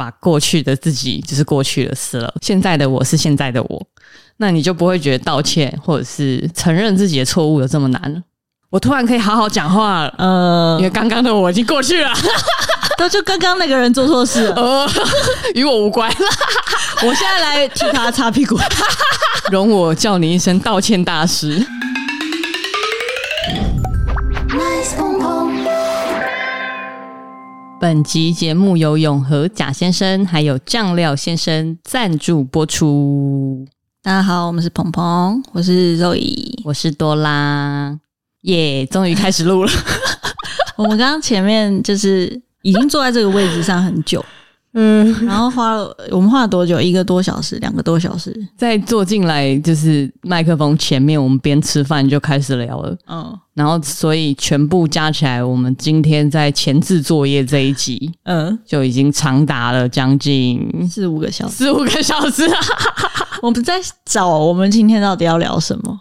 把过去的自己就是过去的事了，现在的我是现在的我，那你就不会觉得道歉或者是承认自己的错误有这么难了。我突然可以好好讲话了，呃，因为刚刚的我已经过去了，那就刚刚那个人做错事了，呃，与我无关。我现在来替他擦屁股，容我叫你一声道歉大师。本集节目由永和贾先生还有酱料先生赞助播出。大家好，我们是鹏鹏，我是肉姨，我是多拉，耶！终于开始录了。我们刚刚前面就是已经坐在这个位置上很久。嗯，然后花了我们花了多久？一个多小时，两个多小时。在坐进来就是麦克风前面，我们边吃饭就开始聊了。嗯，然后所以全部加起来，我们今天在前置作业这一集，嗯，就已经长达了将近四五个小时，四五个小时。我们在找我们今天到底要聊什么？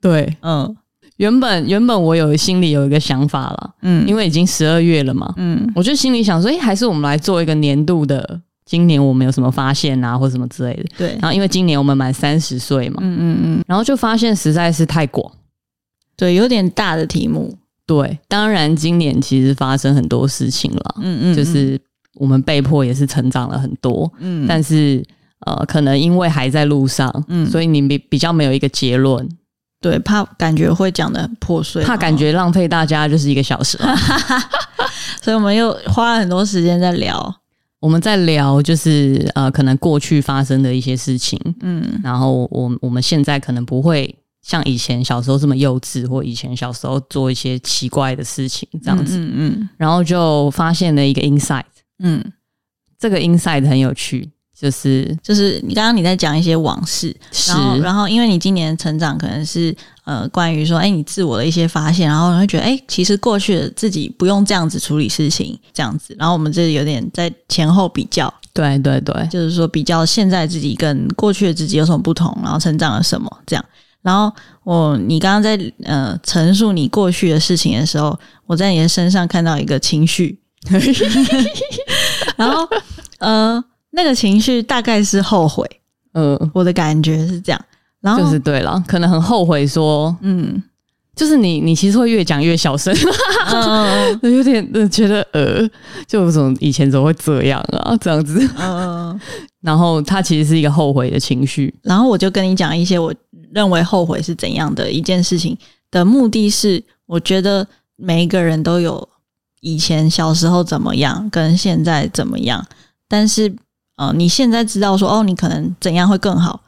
对，嗯。原本原本我有心里有一个想法了，嗯，因为已经十二月了嘛，嗯，我就心里想说，诶，还是我们来做一个年度的，今年我们有什么发现啊，或什么之类的，对。然后因为今年我们满三十岁嘛，嗯嗯嗯，然后就发现实在是太广，对，有点大的题目，对。当然今年其实发生很多事情了，嗯嗯，就是我们被迫也是成长了很多，嗯，但是呃，可能因为还在路上，嗯，所以你比比较没有一个结论。对，怕感觉会讲的很破碎，怕感觉浪费大家就是一个小时，所以我们又花了很多时间在聊。我们在聊就是呃，可能过去发生的一些事情，嗯，然后我我们现在可能不会像以前小时候这么幼稚，或以前小时候做一些奇怪的事情这样子，嗯，嗯，嗯，然后就发现了一个 insight，嗯，这个 insight 很有趣。就是就是你刚刚你在讲一些往事，是然后然后因为你今年成长可能是呃关于说哎你自我的一些发现，然后你会觉得哎其实过去的自己不用这样子处理事情这样子，然后我们这里有点在前后比较，对对对，就是说比较现在自己跟过去的自己有什么不同，然后成长了什么这样，然后我你刚刚在呃陈述你过去的事情的时候，我在你的身上看到一个情绪，然后呃。那个情绪大概是后悔，嗯，我的感觉是这样，然后就是对了，可能很后悔说，嗯，就是你你其实会越讲越小声，嗯，有点觉得呃，就怎么以前怎么会这样啊，这样子，嗯，然后他其实是一个后悔的情绪，然后我就跟你讲一些我认为后悔是怎样的一件事情的目的是，我觉得每一个人都有以前小时候怎么样，跟现在怎么样，但是。呃，你现在知道说哦，你可能怎样会更好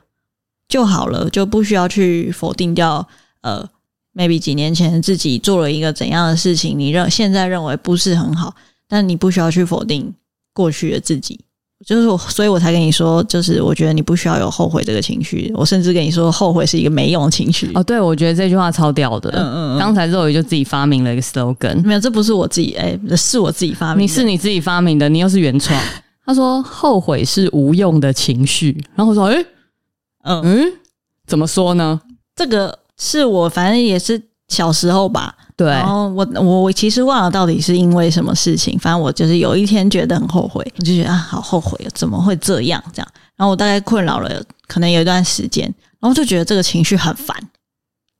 就好了，就不需要去否定掉。呃，maybe 几年前自己做了一个怎样的事情，你认现在认为不是很好，但你不需要去否定过去的自己。就是我，所以我才跟你说，就是我觉得你不需要有后悔这个情绪。我甚至跟你说，后悔是一个没用的情绪。哦，对，我觉得这句话超屌的。嗯嗯嗯。刚才肉鱼就自己发明了一个 slogan，没有，这不是我自己，哎，是我自己发明的。你是你自己发明的，你又是原创。他说：“后悔是无用的情绪。”然后我说：“哎、欸，嗯嗯，怎么说呢？这个是我反正也是小时候吧。对，然后我我我其实忘了到底是因为什么事情。反正我就是有一天觉得很后悔，我就觉得啊，好后悔，怎么会这样？这样。然后我大概困扰了可能有一段时间，然后就觉得这个情绪很烦。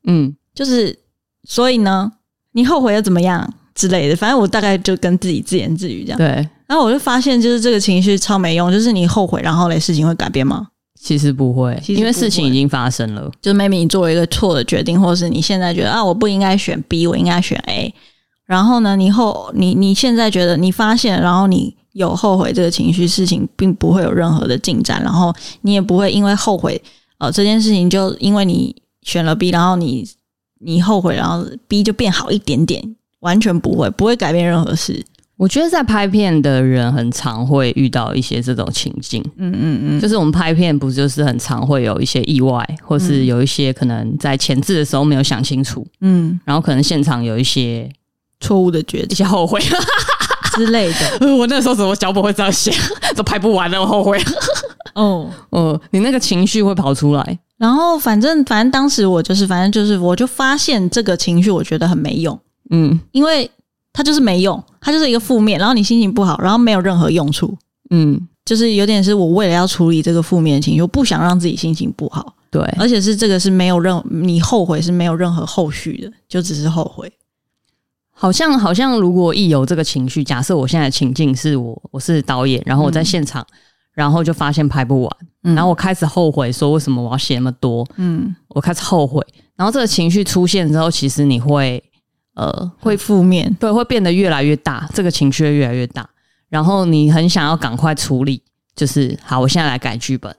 嗯，就是所以呢，你后悔又怎么样之类的？反正我大概就跟自己自言自语这样。对。”然后我就发现，就是这个情绪超没用。就是你后悔，然后嘞，事情会改变吗？其实不会，因为事情已经发生了。就是 maybe 你做了一个错的决定，或者是你现在觉得啊，我不应该选 B，我应该选 A。然后呢，你后你你现在觉得你发现，然后你有后悔这个情绪，事情并不会有任何的进展，然后你也不会因为后悔呃这件事情就因为你选了 B，然后你你后悔，然后 B 就变好一点点，完全不会，不会改变任何事。我觉得在拍片的人很常会遇到一些这种情境，嗯嗯嗯，就是我们拍片不就是很常会有一些意外，或是有一些可能在前置的时候没有想清楚，嗯，然后可能现场有一些错误的决定，一些后悔。之类的。我那时候怎么脚本会这样写，都拍不完了，我后悔。哦，哦，你那个情绪会跑出来，然后反正反正当时我就是反正就是我就发现这个情绪我觉得很没用，嗯，因为。它就是没用，它就是一个负面，然后你心情不好，然后没有任何用处，嗯，就是有点是我为了要处理这个负面情绪，我不想让自己心情不好。对，而且是这个是没有任你后悔是没有任何后续的，就只是后悔。好像好像如果一有这个情绪，假设我现在的情境是我我是导演，然后我在现场，嗯、然后就发现拍不完，嗯、然后我开始后悔说为什么我要写那么多，嗯，我开始后悔，然后这个情绪出现之后，其实你会呃会负面，对，会变得越来越大，这个情绪会越来越大，然后你很想要赶快处理，就是好，我现在来改剧本。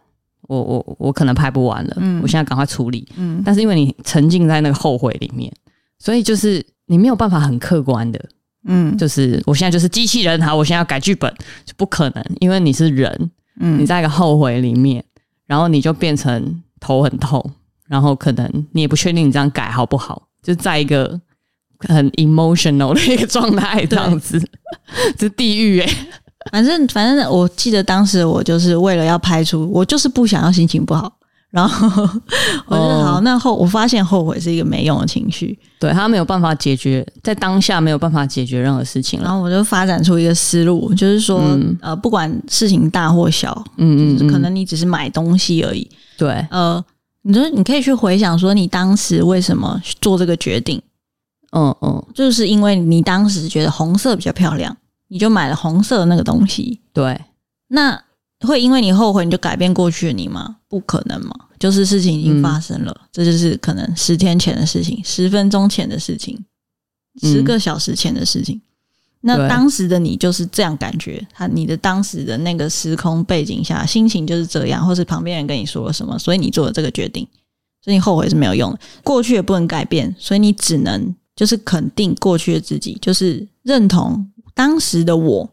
我我我可能拍不完了，嗯，我现在赶快处理，嗯，但是因为你沉浸在那个后悔里面，所以就是你没有办法很客观的，嗯，就是我现在就是机器人，好，我现在要改剧本就不可能，因为你是人，嗯，你在一个后悔里面，然后你就变成头很痛，然后可能你也不确定你这样改好不好，就在一个很 emotional 的一个状态，这样子，这是地狱 诶。反正反正，我记得当时我就是为了要拍出，我就是不想要心情不好，然后 我就好，哦、那后我发现后悔是一个没用的情绪，对，他没有办法解决，在当下没有办法解决任何事情，然后我就发展出一个思路，就是说，嗯、呃，不管事情大或小，嗯，嗯嗯，可能你只是买东西而已，对，呃，你说你可以去回想说，你当时为什么做这个决定，嗯嗯，就是因为你当时觉得红色比较漂亮。你就买了红色的那个东西，对，那会因为你后悔你就改变过去的你吗？不可能嘛，就是事情已经发生了，嗯、这就是可能十天前的事情，十分钟前的事情，十个小时前的事情。嗯、那当时的你就是这样感觉，他你的当时的那个时空背景下心情就是这样，或是旁边人跟你说了什么，所以你做了这个决定，所以你后悔是没有用的，过去也不能改变，所以你只能就是肯定过去的自己，就是认同。当时的我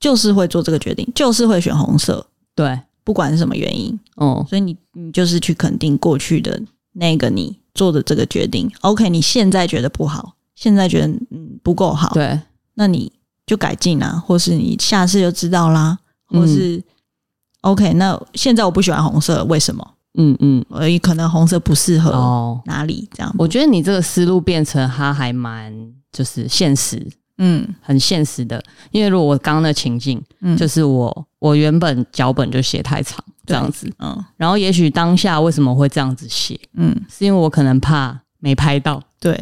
就是会做这个决定，就是会选红色。对，不管是什么原因，哦，所以你你就是去肯定过去的那个你做的这个决定。OK，你现在觉得不好，现在觉得嗯不够好，对，那你就改进啊，或是你下次就知道啦，或是、嗯、OK，那现在我不喜欢红色，为什么？嗯嗯，而已可能红色不适合哦。哪里这样？我觉得你这个思路变成它还蛮就是现实。嗯，很现实的，因为如果我刚刚的情境，嗯，就是我我原本脚本就写太长这样子，嗯，然后也许当下为什么会这样子写，嗯，是因为我可能怕没拍到，对，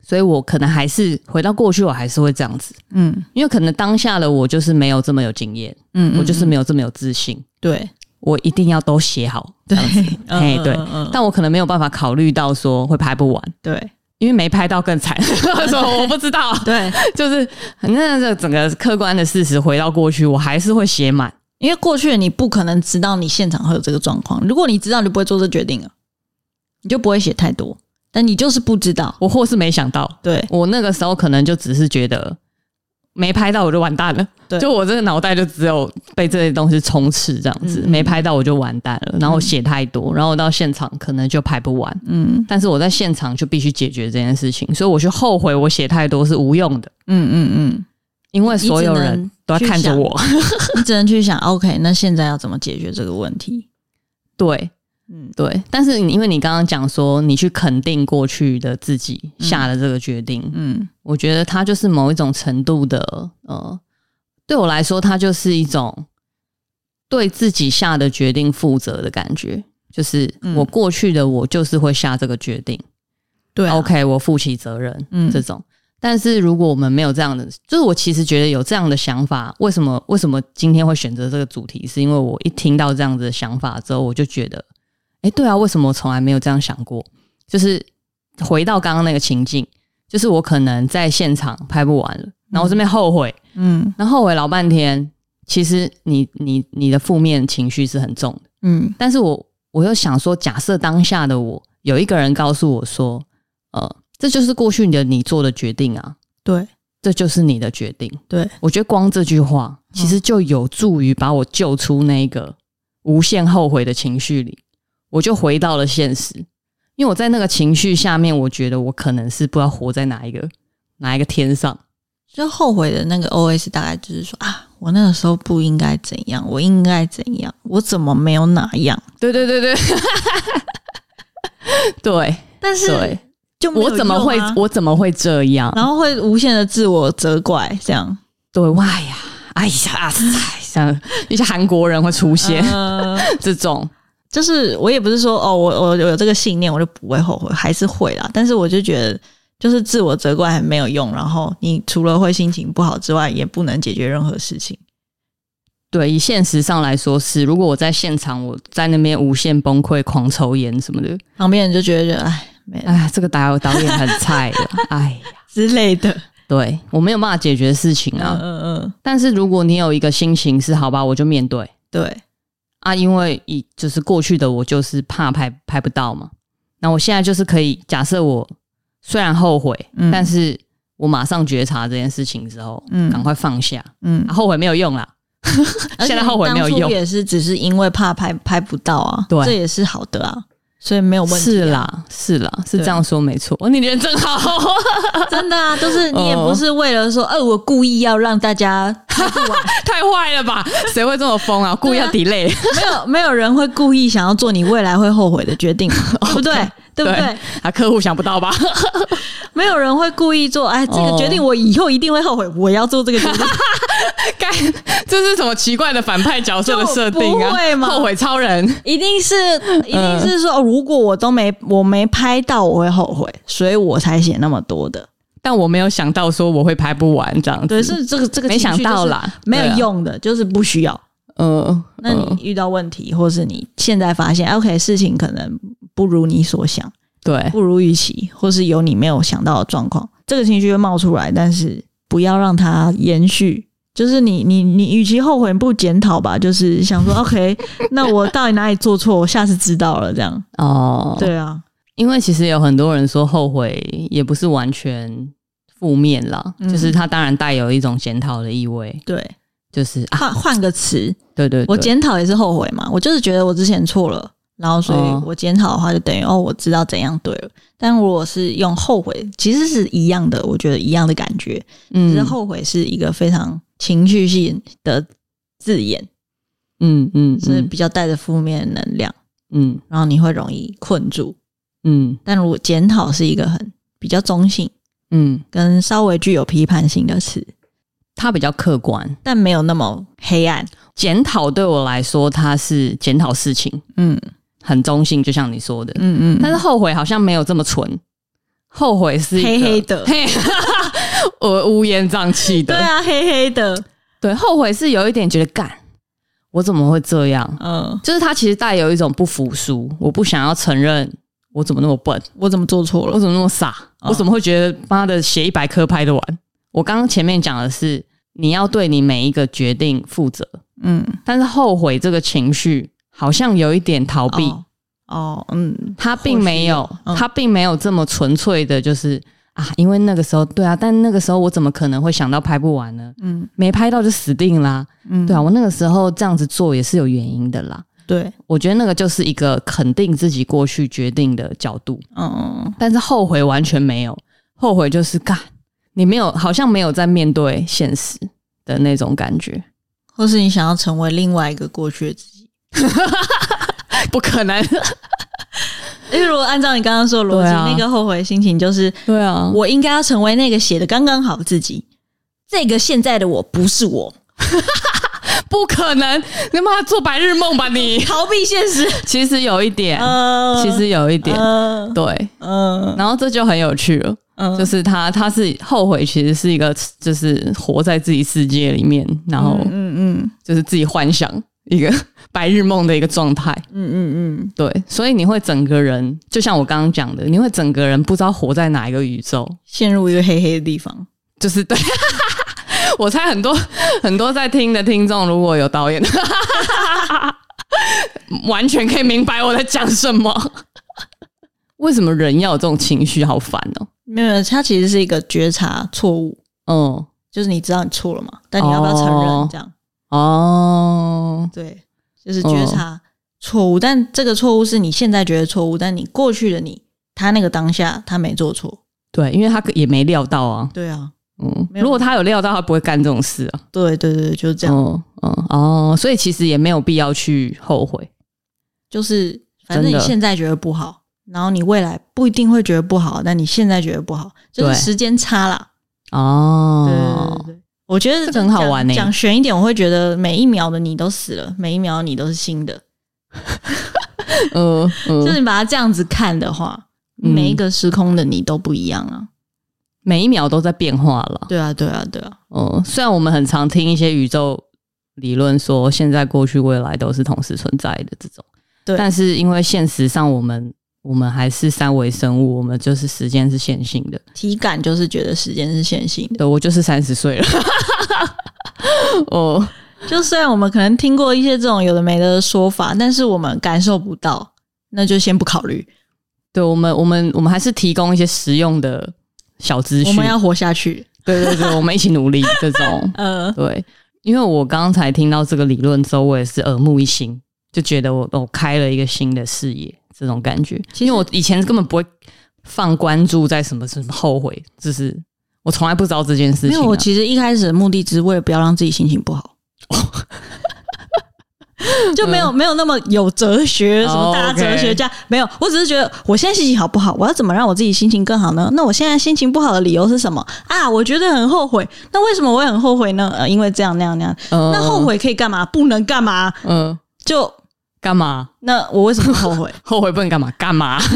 所以我可能还是回到过去，我还是会这样子，嗯，因为可能当下的我就是没有这么有经验，嗯，我就是没有这么有自信，对，我一定要都写好，这样子，哎，对，但我可能没有办法考虑到说会拍不完，对。因为没拍到更惨，说 我不知道。对，就是那这整个客观的事实回到过去，我还是会写满，因为过去你不可能知道你现场会有这个状况。如果你知道，你就不会做这决定了，你就不会写太多。但你就是不知道，我或是没想到。对，我那个时候可能就只是觉得。没拍到我就完蛋了，对就我这个脑袋就只有被这些东西充斥这样子，嗯、没拍到我就完蛋了。然后我写太多，然后我到现场可能就拍不完。嗯，但是我在现场就必须解决这件事情，所以我就后悔我写太多是无用的。嗯嗯嗯，因为所有人都要看着我，你只能去想，OK，那现在要怎么解决这个问题？对。嗯，对，但是因为你刚刚讲说你去肯定过去的自己下的这个决定，嗯，嗯，我觉得它就是某一种程度的，呃，对我来说，它就是一种对自己下的决定负责的感觉，就是我过去的我就是会下这个决定，对、啊、OK，我负起责任，嗯，这种。但是如果我们没有这样的，就是我其实觉得有这样的想法，为什么为什么今天会选择这个主题？是因为我一听到这样子的想法之后，我就觉得。哎，对啊，为什么我从来没有这样想过？就是回到刚刚那个情境，就是我可能在现场拍不完了，然后我这边后悔，嗯，然后后悔老半天。其实你你你的负面情绪是很重的，嗯，但是我我又想说，假设当下的我有一个人告诉我说，呃，这就是过去的你做的决定啊，对，这就是你的决定，对，我觉得光这句话其实就有助于把我救出那个无限后悔的情绪里。我就回到了现实，因为我在那个情绪下面，我觉得我可能是不知道活在哪一个哪一个天上，就后悔的那个 OS 大概就是说啊，我那个时候不应该怎样，我应该怎样，我怎么没有哪样？对对对对，对，但是对就我怎么会我怎么会这样？然后会无限的自我责怪，这样对，哇呀，哎呀，哎。像一些韩国人会出现、呃、这种。就是我也不是说哦，我我有这个信念，我就不会后悔，还是会啦。但是我就觉得，就是自我责怪很没有用。然后你除了会心情不好之外，也不能解决任何事情。对，以现实上来说是，如果我在现场，我在那边无限崩溃、狂抽烟什么的，旁边人就觉得，哎，哎，这个导导演很菜的，哎呀之类的。对，我没有办法解决事情啊。嗯嗯嗯。但是如果你有一个心情是好吧，我就面对。对。啊，因为以就是过去的我就是怕拍拍不到嘛，那我现在就是可以假设我虽然后悔，嗯，但是我马上觉察这件事情之后，嗯，赶快放下，嗯，啊，后悔没有用啦，现在后悔没有用，也是只是因为怕拍拍不到啊，对，这也是好的啊。所以没有问题、啊，是啦，是啦，是这样说没错。哦，你人真好，真的啊，就是你也不是为了说，呃、哦，我故意要让大家 太坏了吧？谁会这么疯啊？故意要 delay？没有，没有人会故意想要做你未来会后悔的决定，对不对？对不对？啊，客户想不到吧？没有人会故意做，哎，这个决定我以后一定会后悔，我要做这个决定。该，这是什么奇怪的反派角色的设定啊？会吗？后悔超人一定是，一定是说，如果我都没我没拍到，我会后悔，所以我才写那么多的。但我没有想到说我会拍不完这样子。对，是这个这个没想到啦，没有用的，就是不需要。嗯，那你遇到问题，或是你现在发现，OK，事情可能不如你所想。对，不如预期，或是有你没有想到的状况，这个情绪会冒出来，但是不要让它延续。就是你，你，你，与其后悔，不检讨吧。就是想说，OK，那我到底哪里做错？我下次知道了，这样。哦，对啊，因为其实有很多人说后悔也不是完全负面啦，嗯、就是它当然带有一种检讨的意味。对，就是换换、啊、个词，对，对对，我检讨也是后悔嘛。我就是觉得我之前错了。然后，所以我检讨的话，就等于哦，我知道怎样对了。但如果是用后悔，其实是一样的，我觉得一样的感觉。嗯，只是后悔是一个非常情绪性的字眼。嗯嗯，是比较带着负面能量。嗯，然后你会容易困住。嗯，但如果检讨是一个很比较中性，嗯，跟稍微具有批判性的词，它比较客观，但没有那么黑暗。检讨对我来说，它是检讨事情。嗯。很中性，就像你说的，嗯嗯，但是后悔好像没有这么纯，后悔是黑黑的，黑 我乌烟瘴气的，对啊，黑黑的，对，后悔是有一点觉得干，我怎么会这样？嗯，就是他其实带有一种不服输，我不想要承认我怎么那么笨，我怎么做错了，我怎么那么傻，嗯、我怎么会觉得妈的写一百科拍得完？我刚刚前面讲的是你要对你每一个决定负责，嗯，但是后悔这个情绪。好像有一点逃避。哦，哦，嗯，他并没有，嗯、他并没有这么纯粹的，就是啊，因为那个时候，对啊，但那个时候我怎么可能会想到拍不完呢？嗯，没拍到就死定啦，嗯，对啊，我那个时候这样子做也是有原因的啦，对，我觉得那个就是一个肯定自己过去决定的角度，嗯，但是后悔完全没有，后悔就是干，你没有，好像没有在面对现实的那种感觉，或是你想要成为另外一个过去的自己。不可能，因为如果按照你刚刚说的逻辑，啊、那个后悔心情就是，对啊，我应该要成为那个写的刚刚好的自己。这个现在的我不是我，不可能，你妈做白日梦吧你？逃避现实，其实有一点，呃、其实有一点，呃、对，嗯，然后这就很有趣了，嗯，就是他他是后悔，其实是一个，就是活在自己世界里面，然后嗯嗯，就是自己幻想。一个 白日梦的一个状态，嗯嗯嗯，对，所以你会整个人就像我刚刚讲的，你会整个人不知道活在哪一个宇宙，陷入一个黑黑的地方，就是对。我猜很多很多在听的听众，如果有导演，完全可以明白我在讲什么。为什么人要有这种情绪？好烦哦！没有，它其实是一个觉察错误，嗯，就是你知道你错了嘛，但你要不要承认这样？哦，对，就是觉察错误，哦、但这个错误是你现在觉得错误，但你过去的你，他那个当下他没做错，对，因为他也没料到啊，对啊，嗯，如果他有料到，他不会干这种事啊，对对对，就是这样，嗯嗯哦，所以其实也没有必要去后悔，就是反正你现在觉得不好，然后你未来不一定会觉得不好，但你现在觉得不好，就是时间差啦。哦，对对对对。我觉得这很好玩呢。讲悬一点，我会觉得每一秒的你都死了，每一秒你都是新的。嗯，就是你把它这样子看的话，嗯、每一个时空的你都不一样啊，每一秒都在变化了。对啊，对啊，对啊。嗯，虽然我们很常听一些宇宙理论说，现在、过去、未来都是同时存在的这种，对。但是因为现实上，我们我们还是三维生物，我们就是时间是线性的，体感就是觉得时间是线性的。对，我就是三十岁了。哦。就虽然我们可能听过一些这种有的没的说法，但是我们感受不到，那就先不考虑。对我们，我们我们还是提供一些实用的小资讯。我们要活下去，对对对，我们一起努力。这种，呃，对，因为我刚才听到这个理论之后，我也是耳目一新，就觉得我我开了一个新的视野，这种感觉。其实我以前根本不会放关注在什么什么后悔，只是我从来不知道这件事情啊。因为我其实一开始的目的只是为了不要让自己心情不好。就没有没有那么有哲学，什么大哲学家、oh. 没有，我只是觉得我现在心情好不好？我要怎么让我自己心情更好呢？那我现在心情不好的理由是什么啊？我觉得很后悔。那为什么我会很后悔呢？呃，因为这样那样那样。Uh, 那后悔可以干嘛？不能干嘛？嗯，uh, 就干嘛？那我为什么后悔？后悔不能干嘛？干嘛？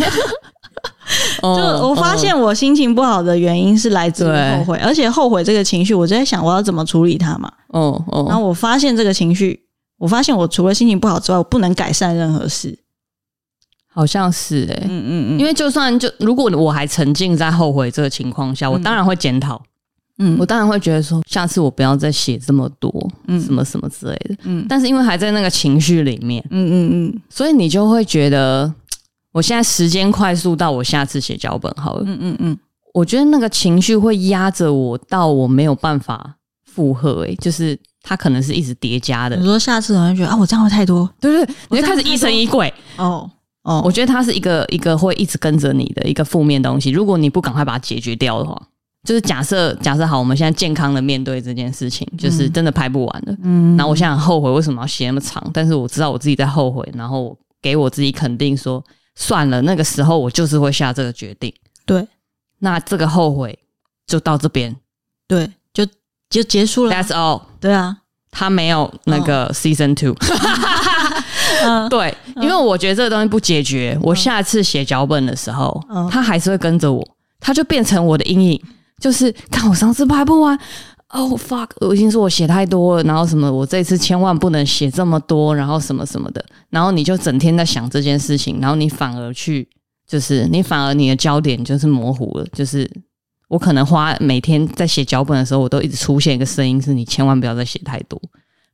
就我发现我心情不好的原因是来自于后悔，而且后悔这个情绪，我就在想我要怎么处理它嘛。哦哦，然后我发现这个情绪。我发现我除了心情不好之外，我不能改善任何事，好像是哎、欸，嗯嗯嗯，因为就算就如果我还沉浸在后悔这个情况下，我当然会检讨，嗯，我当然会觉得说，下次我不要再写这么多，嗯，什么什么之类的，嗯，但是因为还在那个情绪里面，嗯嗯嗯，所以你就会觉得，我现在时间快速到我下次写脚本好了，嗯嗯嗯，我觉得那个情绪会压着我到我没有办法负荷，哎，就是。它可能是一直叠加的。你说下次可能觉得啊，我这样会太多，对不对？你就开始疑神疑鬼。哦哦，我觉得它是一个一个会一直跟着你的一个负面东西。如果你不赶快把它解决掉的话，就是假设假设好，我们现在健康的面对这件事情，就是真的拍不完了。嗯，然后我现在很后悔为什么要写那么长，但是我知道我自己在后悔，然后给我自己肯定说，算了，那个时候我就是会下这个决定。对，那这个后悔就到这边。对。就结束了。That's all。对啊，他没有那个 season two。对，因为我觉得这个东西不解决，我下次写脚本的时候，他还是会跟着我，他就变成我的阴影。就是看我上次拍不完，Oh fuck！我已经说我写太多了，然后什么，我这次千万不能写这么多，然后什么什么的，然后你就整天在想这件事情，然后你反而去，就是你反而你的焦点就是模糊了，就是。我可能花每天在写脚本的时候，我都一直出现一个声音，是你千万不要再写太多，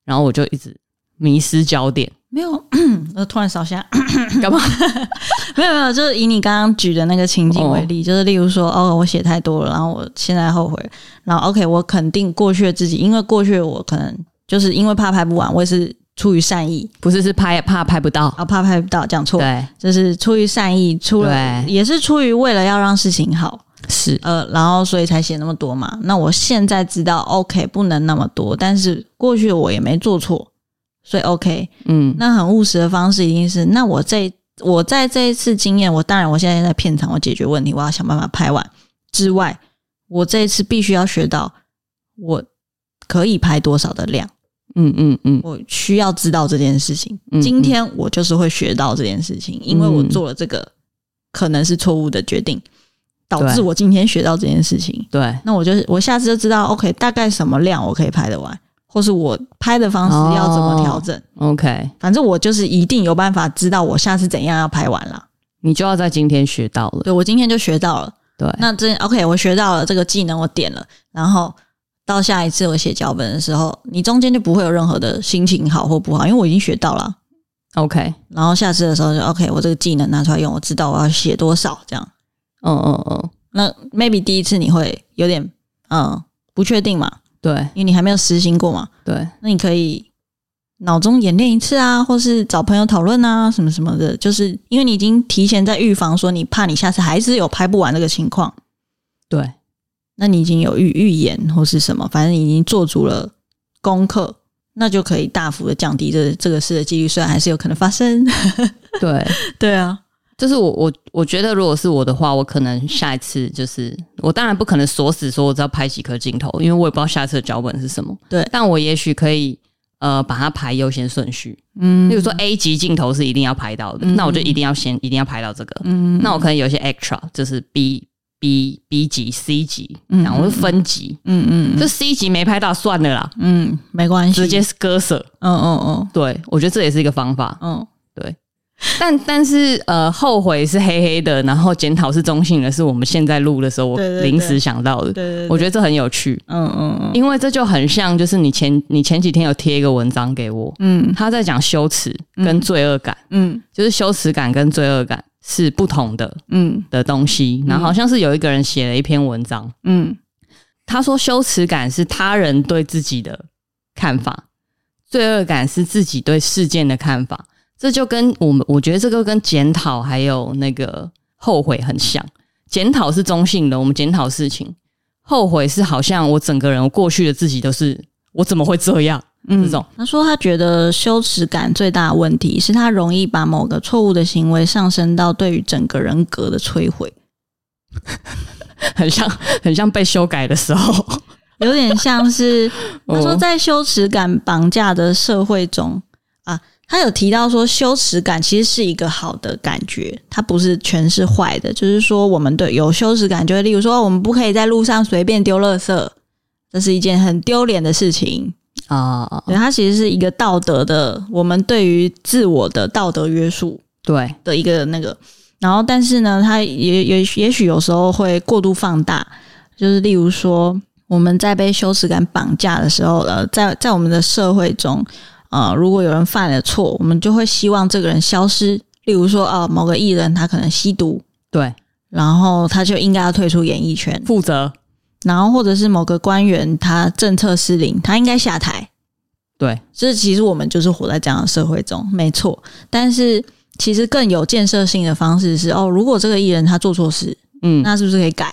然后我就一直迷失焦点。没有，我突然扫下，干嘛？没有没有，就是以你刚刚举的那个情景为例，哦、就是例如说，哦，我写太多了，然后我现在后悔，然后 OK，我肯定过去的自己，因为过去的我可能就是因为怕拍不完，我也是出于善意，不是是拍怕拍不到，啊，怕拍不到，讲错，对，就是出于善意，出了也是出于为了要让事情好。是呃，然后所以才写那么多嘛。那我现在知道，OK，不能那么多。但是过去的我也没做错，所以 OK。嗯，那很务实的方式一定是，那我这我在这一次经验，我当然我现在在片场，我解决问题，我要想办法拍完之外，我这一次必须要学到我可以拍多少的量。嗯嗯嗯，我需要知道这件事情。嗯嗯，今天我就是会学到这件事情，因为我做了这个可能是错误的决定。导致我今天学到这件事情，对，那我就我下次就知道，OK，大概什么量我可以拍得完，或是我拍的方式要怎么调整，OK，反正我就是一定有办法知道我下次怎样要拍完了。你就要在今天学到了，对，我今天就学到了，对，那这 OK，我学到了这个技能，我点了，然后到下一次我写脚本的时候，你中间就不会有任何的心情好或不好，因为我已经学到了，OK，然后下次的时候就 OK，我这个技能拿出来用，我知道我要写多少这样。嗯嗯嗯，那 maybe 第一次你会有点嗯不确定嘛？对，因为你还没有实行过嘛。对，那你可以脑中演练一次啊，或是找朋友讨论啊，什么什么的。就是因为你已经提前在预防，说你怕你下次还是有拍不完这个情况。对，那你已经有预预演或是什么，反正你已经做足了功课，那就可以大幅的降低这这个事的几率，虽然还是有可能发生。对，对啊。就是我我我觉得，如果是我的话，我可能下一次就是我当然不可能锁死说我只要拍几颗镜头，因为我也不知道下次的脚本是什么。对，但我也许可以呃把它排优先顺序。嗯，比如说 A 级镜头是一定要拍到的，嗯、那我就一定要先一定要拍到这个。嗯，那我可能有些 extra 就是 B B B 级 C 级，然后我就分级。嗯嗯，这 C 级没拍到算了啦。嗯，没关系，直接是割舍。嗯嗯嗯，对，我觉得这也是一个方法。嗯，对。但但是呃，后悔是黑黑的，然后检讨是中性的，是我们现在录的时候我临时想到的。对对，对，我觉得这很有趣。嗯嗯嗯，因为这就很像，就是你前你前几天有贴一个文章给我，嗯，他在讲羞耻跟罪恶感，嗯，就是羞耻感跟罪恶感是不同的，嗯的东西。然后好像是有一个人写了一篇文章，嗯，他说羞耻感是他人对自己的看法，罪恶感是自己对事件的看法。这就跟我们，我觉得这个跟检讨还有那个后悔很像。检讨是中性的，我们检讨事情；后悔是好像我整个人，我过去的自己都是我怎么会这样？嗯，这种。他说他觉得羞耻感最大的问题是他容易把某个错误的行为上升到对于整个人格的摧毁，很像很像被修改的时候，有点像是 他说在羞耻感绑架的社会中。他有提到说，羞耻感其实是一个好的感觉，它不是全是坏的。就是说，我们对有羞耻感，就会例如说，我们不可以在路上随便丢垃圾，这是一件很丢脸的事情啊。Uh, 对，它其实是一个道德的，我们对于自我的道德约束，对的一个那个。然后，但是呢，它也也也许有时候会过度放大，就是例如说，我们在被羞耻感绑架的时候，呃，在在我们的社会中。啊、呃，如果有人犯了错，我们就会希望这个人消失。例如说，啊、呃，某个艺人他可能吸毒，对，然后他就应该要退出演艺圈负责。然后或者是某个官员他政策失灵，他应该下台。对，这其实我们就是活在这样的社会中，没错。但是其实更有建设性的方式是，哦，如果这个艺人他做错事，嗯，那是不是可以改？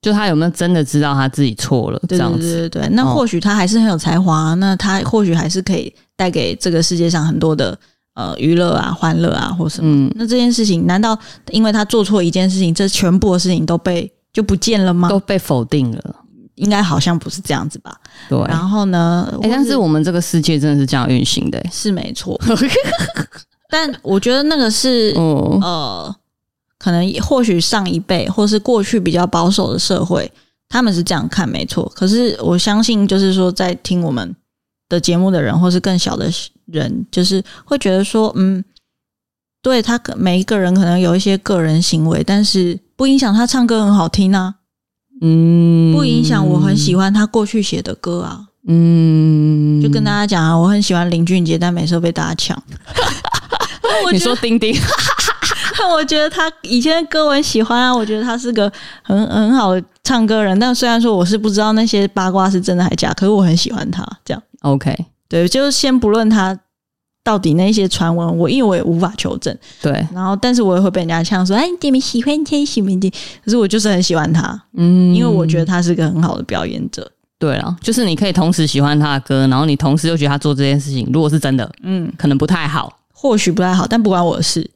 就他有没有真的知道他自己错了？这样子，对对对对，那或许他还是很有才华，哦，那他或许还是可以带给这个世界上很多的呃娱乐啊、欢乐啊，或什么。嗯，那这件事情，难道因为他做错一件事情，这全部的事情都被就不见了吗？都被否定了？应该好像不是这样子吧？对。然后呢？哎，但是我们这个世界真的是这样运行的，是没错。但我觉得那个是，嗯、呃。可能或许上一辈，或是过去比较保守的社会，他们是这样看，没错。可是我相信，就是说，在听我们的节目的人，或是更小的人，就是会觉得说，嗯，对他每一个人可能有一些个人行为，但是不影响他唱歌很好听啊，嗯，不影响我很喜欢他过去写的歌啊，嗯，就跟大家讲啊，我很喜欢林俊杰，但每次都被大家抢。你说丁丁。我觉得他以前的歌我很喜欢啊，我觉得他是个很很好的唱歌人。但虽然说我是不知道那些八卦是真的还是假，可是我很喜欢他。这样 OK，对，就是先不论他到底那些传闻，我因为我也无法求证。对，然后但是我也会被人家呛说：“哎，你点没喜欢天喜明的？”可是我就是很喜欢他，嗯，因为我觉得他是个很好的表演者。对了，就是你可以同时喜欢他的歌，然后你同时又觉得他做这件事情，如果是真的，嗯，可能不太好，或许不太好，但不关我的事。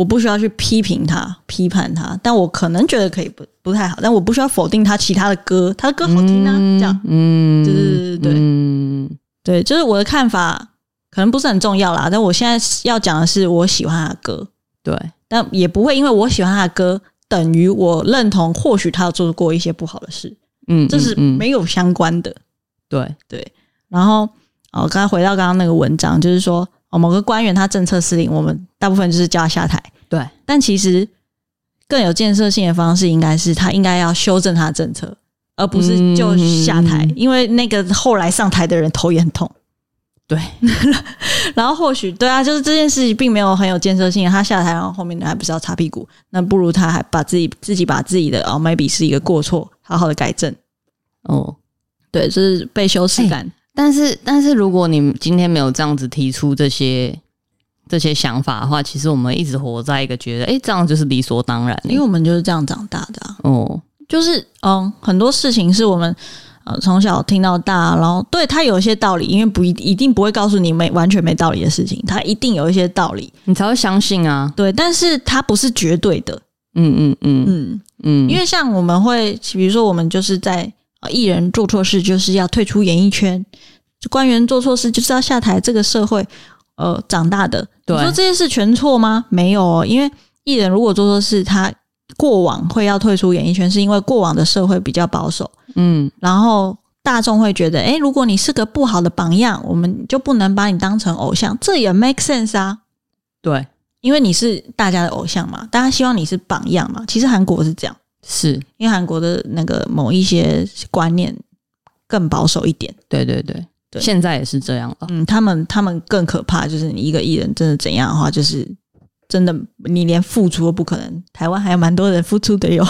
我不需要去批评他、批判他，但我可能觉得可以不不太好，但我不需要否定他其他的歌，他的歌好听啊，嗯、这样，嗯，对对对对。对，嗯、对，就是我的看法可能不是很重要啦，但我现在要讲的是我喜欢他的歌，对，但也不会因为我喜欢他的歌等于我认同，或许他有做过一些不好的事，嗯，这是没有相关的，对。对，然后哦，刚才回到刚刚那个文章，就是说。哦，某个官员他政策失灵，我们大部分就是叫他下台。对，但其实更有建设性的方式，应该是他应该要修正他的政策，而不是就下台。嗯、因为那个后来上台的人头也很痛。对，然后或许对啊，就是这件事情并没有很有建设性。他下台，然后后面的还不是要擦屁股？那不如他还把自己自己把自己的哦，maybe 是一个过错，好好的改正。哦，对，就是被羞耻感。欸但是，但是如果你今天没有这样子提出这些这些想法的话，其实我们一直活在一个觉得，哎，这样就是理所当然，因为我们就是这样长大的、啊。哦，就是嗯，很多事情是我们呃从小听到大，然后对他有一些道理，因为不一一定不会告诉你没完全没道理的事情，他一定有一些道理，你才会相信啊。对，但是它不是绝对的。嗯嗯嗯嗯嗯，因为像我们会，比如说我们就是在艺人做错事就是要退出演艺圈，官员做错事就是要下台，这个社会呃长大的。对，你说这些事全错吗？没有哦，因为艺人如果做错事，他过往会要退出演艺圈，是因为过往的社会比较保守。嗯，然后大众会觉得，诶，如果你是个不好的榜样，我们就不能把你当成偶像，这也 make sense 啊。对。因为你是大家的偶像嘛，大家希望你是榜样嘛。其实韩国是这样，是因为韩国的那个某一些观念更保守一点。对对对，对现在也是这样了。嗯，他们他们更可怕，就是你一个艺人真的怎样的话，就是真的你连付出都不可能。台湾还有蛮多人付出的哟。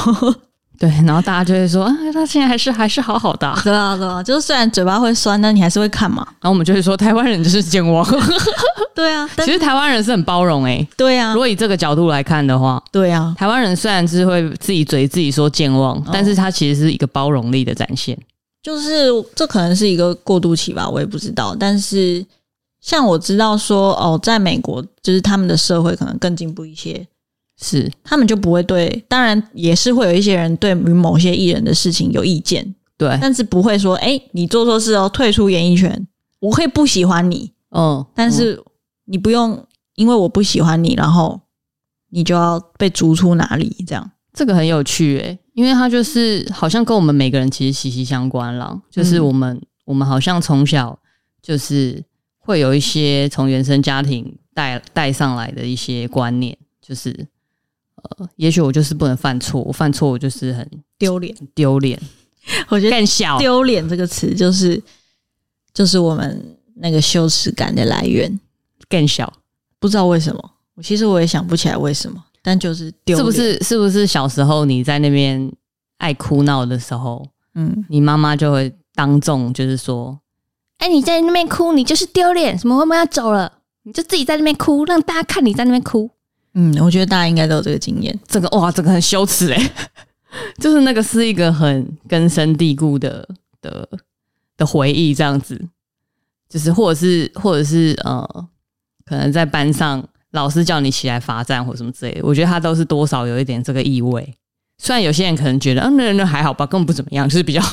对，然后大家就会说啊，他现在还是还是好好的，啊，对啊，对啊，就是虽然嘴巴会酸，但你还是会看嘛。然后我们就会说，台湾人就是健忘。对啊，其实台湾人是很包容诶、欸。对啊，如果以这个角度来看的话，对啊，台湾人虽然是会自己嘴自己说健忘，哦，但是他其实是一个包容力的展现。就是这可能是一个过渡期吧，我也不知道。但是像我知道说哦，在美国，就是他们的社会可能更进步一些。是，他们就不会对，当然也是会有一些人对于某些艺人的事情有意见，对，但是不会说，哎、欸，你做错事哦，退出演艺圈，我会不喜欢你，嗯，但是你不用因为我不喜欢你，然后你就要被逐出哪里，这样，这个很有趣诶、欸，因为他就是好像跟我们每个人其实息息相关了，就是我们、嗯、我们好像从小就是会有一些从原生家庭带带上来的一些观念，就是。呃，也许我就是不能犯错，我犯错我就是很丢脸，丢脸。我觉得更小丢脸这个词就是就是我们那个羞耻感的来源。更小，不知道为什么，我其实我也想不起来为什么，但就是丢。是不是？是不是小时候你在那边爱哭闹的时候，嗯，你妈妈就会当众就是说，哎、欸，你在那边哭，你就是丢脸，什么我们要走了，你就自己在那边哭，让大家看你在那边哭。嗯，我觉得大家应该都有这个经验。这个哇，这个很羞耻诶，就是那个是一个很根深蒂固的的的回忆，这样子，就是或者是或者是呃，可能在班上老师叫你起来罚站或什么之类的，我觉得他都是多少有一点这个意味。虽然有些人可能觉得，嗯，那那还好吧，根本不怎么样，就是比较。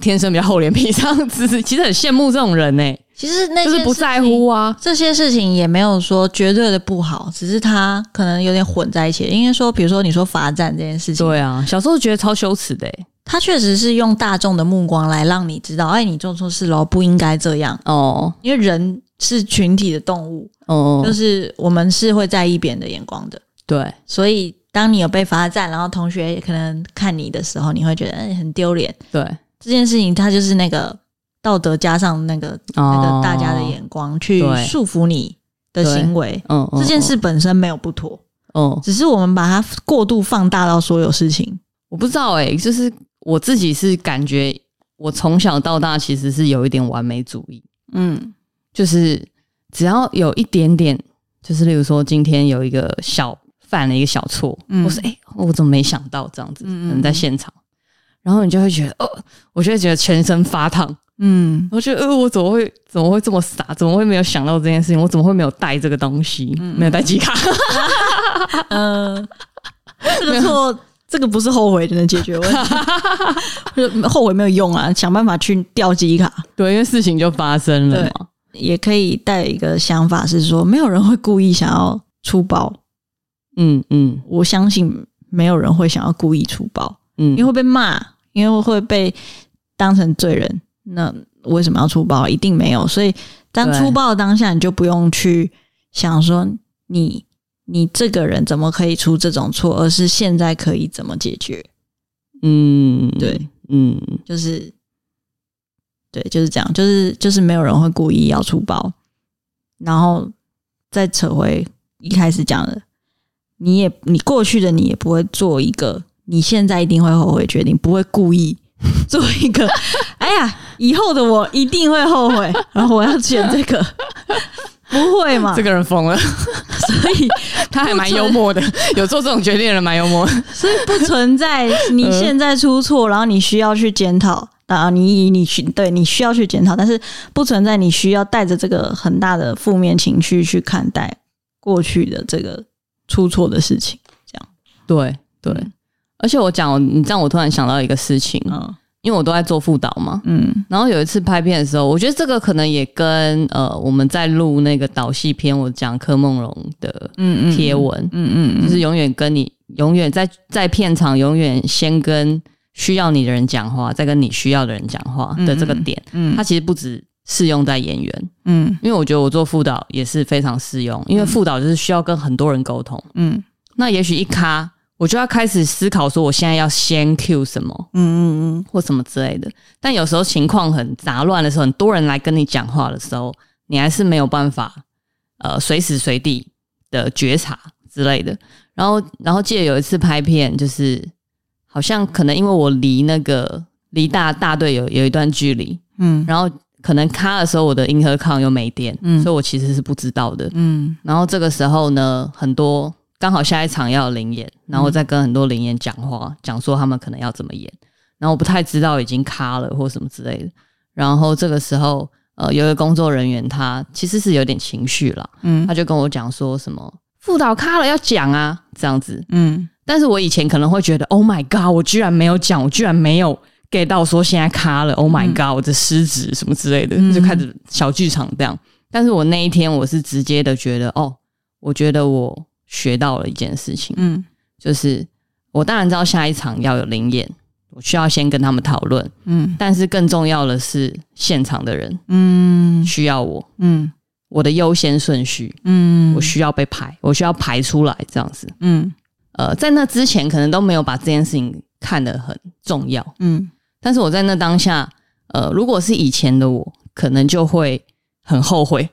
天生比较厚脸皮，这样子其实很羡慕这种人呢、其实那些就是不在乎啊，这些事情也没有说绝对的不好，只是他可能有点混在一起。因为说，比如说你说罚站这件事情，对啊，小时候觉得超羞耻的、欸。他确实是用大众的目光来让你知道，哎，你做错事了，不应该这样哦。因为人是群体的动物哦，就是我们是会在意别人的眼光的。对，所以当你有被罚站，然后同学也可能看你的时候，你会觉得哎很丢脸。对。这件事情，它就是那个道德加上那个、哦、那个大家的眼光去束缚你的行为。嗯，这件事本身没有不妥。嗯，只是我们把它过度放大到所有事情。我不知道哎、欸，就是我自己是感觉，我从小到大其实是有一点完美主义。嗯，就是只要有一点点，就是例如说今天有一个小犯了一个小错，嗯、我说哎、欸，我怎么没想到这样子？嗯，在现场。然后你就会觉得，哦，我就会觉得全身发烫，嗯，我觉得，呃，我怎么会怎么会这么傻？怎么会没有想到这件事情？我怎么会没有带这个东西？嗯、没有带机卡？嗯、呃，这个错，这个不是后悔就能解决问题，后悔没有用啊，想办法去调机卡。对，因为事情就发生了嘛。也可以带一个想法是说，没有人会故意想要出包。嗯嗯，我相信没有人会想要故意出包。嗯，因为会被骂，因为会被当成罪人，那为什么要出包？一定没有。所以当出包的当下，你就不用去想说你你这个人怎么可以出这种错，而是现在可以怎么解决？嗯，对，嗯，就是对，就是这样，就是就是没有人会故意要出包。然后再扯回一开始讲的，你也你过去的你也不会做一个。你现在一定会后悔决定，不会故意 做一个。哎呀，以后的我一定会后悔，然后我要选这个，不会嘛？这个人疯了，所以他还蛮幽默的，有做这种决定的人蛮幽默的。所以不存在你现在出错，然后你需要去检讨，啊，你你去对你需要去检讨，但是不存在你需要带着这个很大的负面情绪去看待过去的这个出错的事情。这样，对对、嗯，而且我讲，你这样我突然想到一个事情，嗯，因为我都在做副导嘛，嗯，然后有一次拍片的时候，我觉得这个可能也跟呃我们在录那个导戏片，我讲柯梦龙的嗯嗯贴文，嗯嗯，嗯，嗯，就是永远跟你永远在在片场永远先跟。需要你的人讲话，再跟你需要的人讲话的这个点，嗯，它其实不止适用在演员，嗯，因为我觉得我做副导也是非常适用，因为副导就是需要跟很多人沟通，嗯，那也许一咖，我就要开始思考说，我现在要先 cue 什么，嗯嗯嗯，或什么之类的。但有时候情况很杂乱的时候，很多人来跟你讲话的时候，你还是没有办法，呃，随时随地的觉察之类的。然后，然后记得有一次拍片，就是。好像可能因为我离那个离大大队有有一段距离，嗯，然后可能卡的时候我的银河抗又没电，嗯，所以我其实是不知道的，嗯，然后这个时候呢，很多刚好下一场要临演，然后我在跟很多临演讲话，讲说他们可能要怎么演，然后我不太知道已经卡了或什么之类的，然后这个时候呃有一个工作人员他其实是有点情绪了，嗯，他就跟我讲说什么副导卡了要讲啊这样子，嗯。但是我以前可能会觉得，Oh my god，我居然没有讲，我居然没有 get 到说现在卡了，Oh my god，我的失职什么之类的，嗯、就开始小剧场这样。但是我那一天我是直接的觉得，哦，我觉得我学到了一件事情，嗯，就是我当然知道下一场要有灵演，我需要先跟他们讨论，嗯，但是更重要的是现场的人，嗯，需要我，嗯，我的优先顺序，嗯，我需要被排，我需要排出来这样子，嗯。呃，在那之前可能都没有把这件事情看得很重要，嗯，但是我在那当下，呃，如果是以前的我，可能就会很后悔，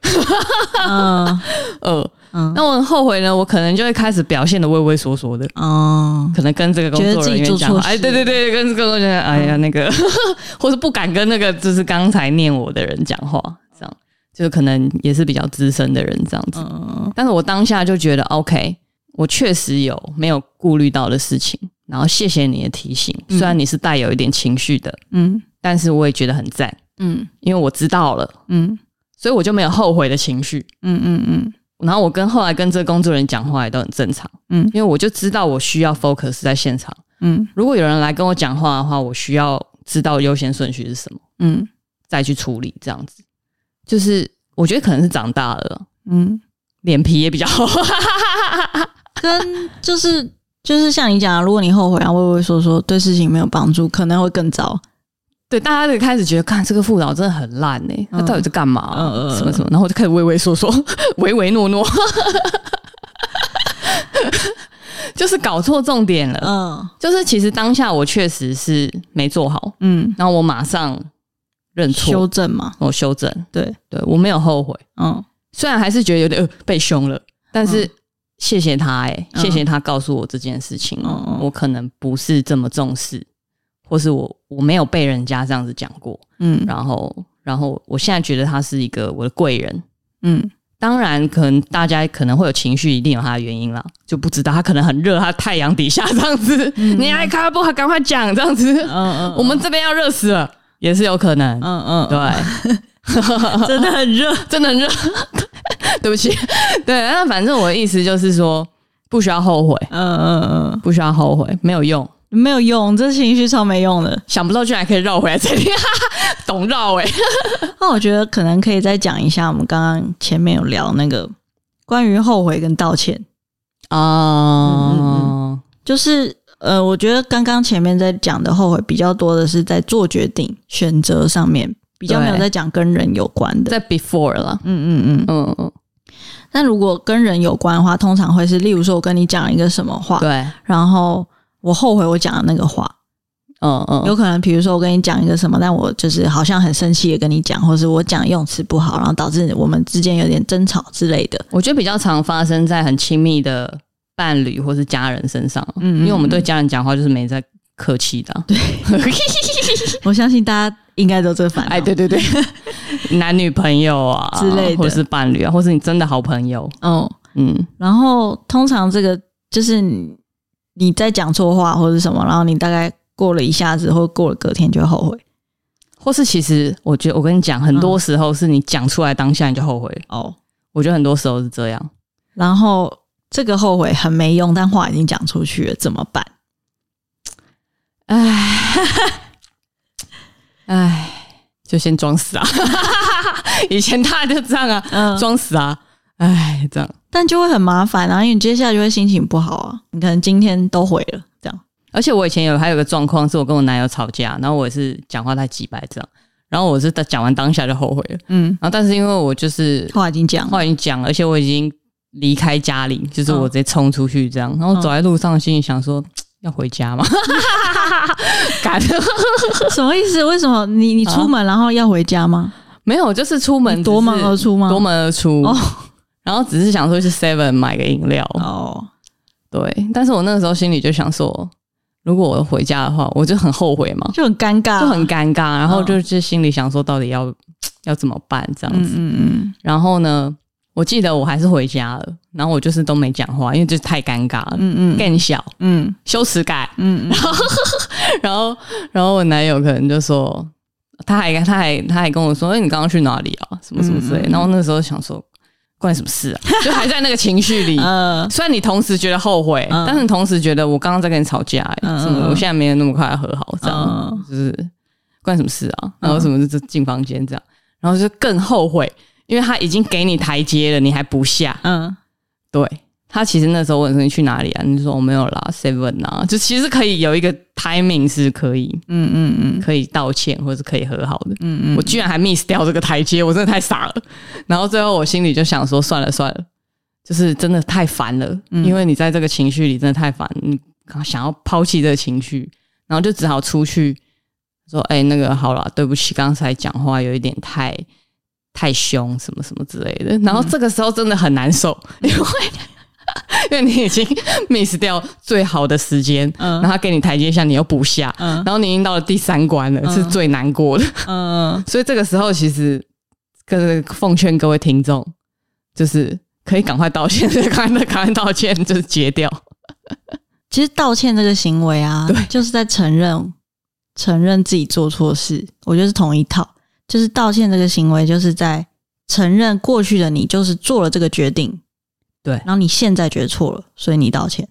嗯，呃，嗯，那我很后悔呢，我可能就会开始表现的畏畏缩缩的，哦，可能跟这个工作人员讲话，哎，对对对，跟这个工作人员，哎呀，那个，或是不敢跟那个就是刚才念我的人讲话，这样，就可能也是比较资深的人这样子，嗯，但是我当下就觉得 OK。我确实有没有顾虑到的事情，然后谢谢你的提醒。虽然你是带有一点情绪的，嗯，但是我也觉得很赞，嗯，因为我知道了，嗯，所以我就没有后悔的情绪，嗯嗯嗯。然后我跟后来跟这个工作人员讲话也都很正常，嗯，因为我就知道我需要 focus 在现场，嗯，如果有人来跟我讲话的话，我需要知道优先顺序是什么，嗯，再去处理这样子。就是我觉得可能是长大了，嗯，脸皮也比较厚。跟就是就是像你讲，如果你后悔啊，畏畏缩缩，对事情没有帮助，可能会更糟。对，大家就开始觉得，看这个副导真的很烂哎、欸，他到底在干嘛？嗯嗯，什么什么，然后我就开始畏畏缩缩，唯唯诺诺，就是搞错重点了。嗯，就是其实当下我确实是没做好，嗯，然后我马上认错，修正嘛，我修正。对对，我没有后悔。嗯，虽然还是觉得有点、呃、被凶了，但是。嗯谢谢他、欸，哎，谢谢他告诉我这件事情、嗯。我可能不是这么重视，或是我我没有被人家这样子讲过。嗯，然后，然后我现在觉得他是一个我的贵人。嗯，当然，可能大家可能会有情绪，一定有他的原因啦，就不知道他可能很热，他太阳底下这样子，嗯、你爱卡不？他赶快讲这样子。嗯嗯，我们这边要热死了，也是有可能。嗯嗯，对。真的很热，真的很热。对不起，对，那反正我的意思就是说，不需要后悔。嗯嗯嗯，不需要后悔，没有用，没有用，这情绪超没用的。想不到居然可以绕回来这里，懂绕哎。那我觉得可能可以再讲一下，我们刚刚前面有聊那个关于后悔跟道歉啊、嗯嗯，就是呃，我觉得刚刚前面在讲的后悔比较多的是在做决定、选择上面。比较没有在讲跟人有关的，在 before 了，嗯嗯嗯嗯嗯。那如果跟人有关的话，通常会是，例如说，我跟你讲一个什么话，对，然后我后悔我讲的那个话，嗯嗯，有可能，比如说我跟你讲一个什么，但我就是好像很生气的跟你讲，或是我讲用词不好，然后导致我们之间有点争吵之类的。我觉得比较常发生在很亲密的伴侣或是家人身上，嗯，嗯，嗯，因为我们对家人讲话就是没在客气的，对，我相信大家。应该都这反哎，对对对，男女朋友啊之类的，或是伴侣啊，或是你真的好朋友，哦，嗯，然后通常这个就是你在讲错话或者什么，然后你大概过了一下子或过了隔天就会后悔，或是其实我觉得我跟你讲，很多时候是你讲出来当下你就后悔哦。我觉得很多时候是这样，然后这个后悔很没用，但话已经讲出去了，怎么办？唉，唉，就先装死啊！以前大家就这样啊，装、嗯、死啊！唉，这样，但就会很麻烦啊，因为你接下来就会心情不好啊。你可能今天都毁了，这样。而且我以前有还有个状况，是我跟我男友吵架，然后我也是讲话太直白，这样，然后我是讲完当下就后悔了，嗯，然后但是因为我就是话已经讲，话已经讲，而且我已经离开家里，就是我直接冲出去这样，然后走在路上，心里想说。要回家吗？赶什么意思？为什么你你出门然后要回家吗？没有，就是出门夺门而出吗？夺门而出哦，然后只是想说去 Seven 买个饮料哦。对，但是我那个时候心里就想说，如果我回家的话，我就很后悔嘛，就很尴尬，就很尴尬。然后就就心里想说，到底要 要怎么办？这样子，嗯嗯。然后呢？我记得我还是回家了，然后我就是都没讲话，因为这太尴尬了，嗯嗯，更小，嗯，羞耻感，嗯，然后，然后，然后我男友可能就说，他还他还他还跟我说，哎，你刚刚去哪里啊？什么什么之类的。然后那时候想说，关你什么事啊？就还在那个情绪里，嗯，虽然你同时觉得后悔，但是你同时觉得我刚刚在跟你吵架，哎，什么？我现在没有那么快和好，这样，就是关你什么事啊？然后什么就进房间这样，然后就更后悔。因为他已经给你台阶了，你还不下。嗯，对，他其实那时候问说你去哪里啊？你说我没有啦，seven 啊，就其实可以有一个 timing 是可以，嗯嗯嗯，可以道歉或者是可以和好的。嗯嗯，我居然还 miss 掉这个台阶，我真的太傻了。然后最后我心里就想说，算了算了，就是真的太烦了，嗯、因为你在这个情绪里真的太烦，你想要抛弃这个情绪，然后就只好出去说，哎、欸，那个好了，对不起，刚才讲话有一点太。太凶，什么什么之类的，然后这个时候真的很难受，嗯、因为 因为你已经 miss 掉最好的时间，嗯，然后他给你台阶下，你又不下，嗯，然后你已经到了第三关了，嗯、是最难过的，嗯，所以这个时候其实跟奉劝各位听众，就是可以赶快道歉，赶 快赶快道歉，就是结掉。其实道歉这个行为啊，对，就是在承认承认自己做错事，我觉得是同一套。就是道歉这个行为，就是在承认过去的你就是做了这个决定，对，然后你现在觉得错了，所以你道歉。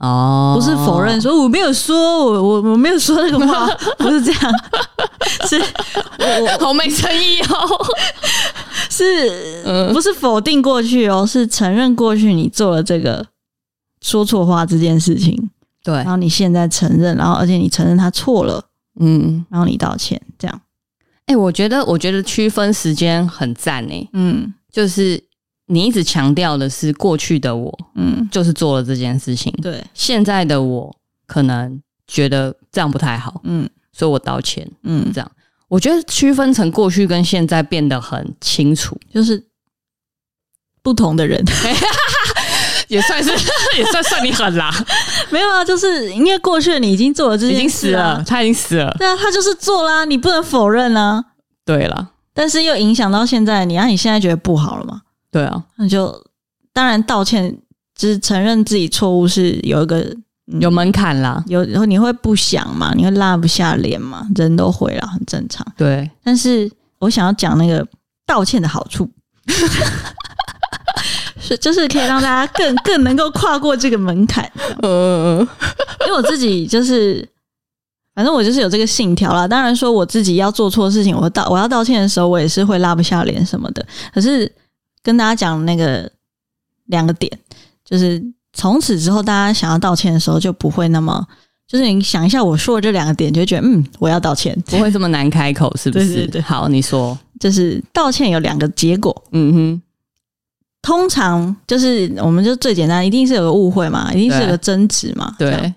哦，不是否认说我没有说，我我我没有说那个话，不是这样，是我我好没诚意哦，是，嗯，不是否定过去哦，是承认过去你做了这个说错话这件事情，对，然后你现在承认，然后而且你承认他错了，嗯，然后你道歉，这样。哎、欸，我觉得，我觉得区分时间很赞诶。嗯，就是你一直强调的是过去的我，嗯，就是做了这件事情。对，现在的我可能觉得这样不太好，嗯，所以我道歉，嗯，这样，我觉得区分成过去跟现在变得很清楚，就是不同的人，也算是 也算算你狠啦。没有啊，就是因为过去你已经做了这件事，已经死了，他已经死了。对啊，他就是做啦，你不能否认啊。对了，但是又影响到现在你，啊，你现在觉得不好了吗？对啊，那就当然道歉，就是承认自己错误是有一个、嗯、有门槛啦，有然后你会不想嘛，你会拉不下脸嘛，人都会啦，很正常。对，但是我想要讲那个道歉的好处。是，就是可以让大家更更能够跨过这个门槛。嗯，因为我自己就是，反正我就是有这个信条啦。当然说我自己要做错事情，我道我要道歉的时候，我也是会拉不下脸什么的。可是跟大家讲那个两个点，就是从此之后，大家想要道歉的时候，就不会那么，就是你想一下我说的这两个点，就觉得嗯，我要道歉，不会这么难开口，是不是？对对对。好，你说，就是道歉有两个结果。嗯哼。通常就是，我们就最简单，一定是有个误会嘛，一定是有个争执嘛。对。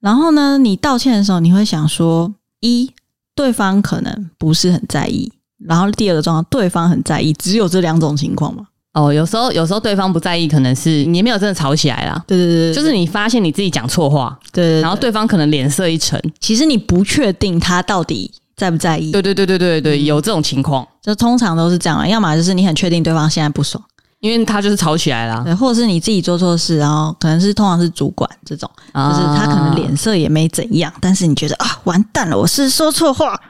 然后呢，你道歉的时候，你会想说：一，对方可能不是很在意；然后第二个状况，对方很在意。只有这两种情况嘛？哦，有时候有时候对方不在意，可能是你没有真的吵起来啦。对对对，就是你发现你自己讲错话，对，对，对，然后对方可能脸色一沉，其实你不确定他到底在不在意。对对对对对对，有这种情况，就通常都是这样啊，要么就是你很确定对方现在不爽。因为他就是吵起来了，对，或者是你自己做错事，然后可能是通常是主管这种，就是他可能脸色也没怎样，但是你觉得啊，完蛋了，我是说错话，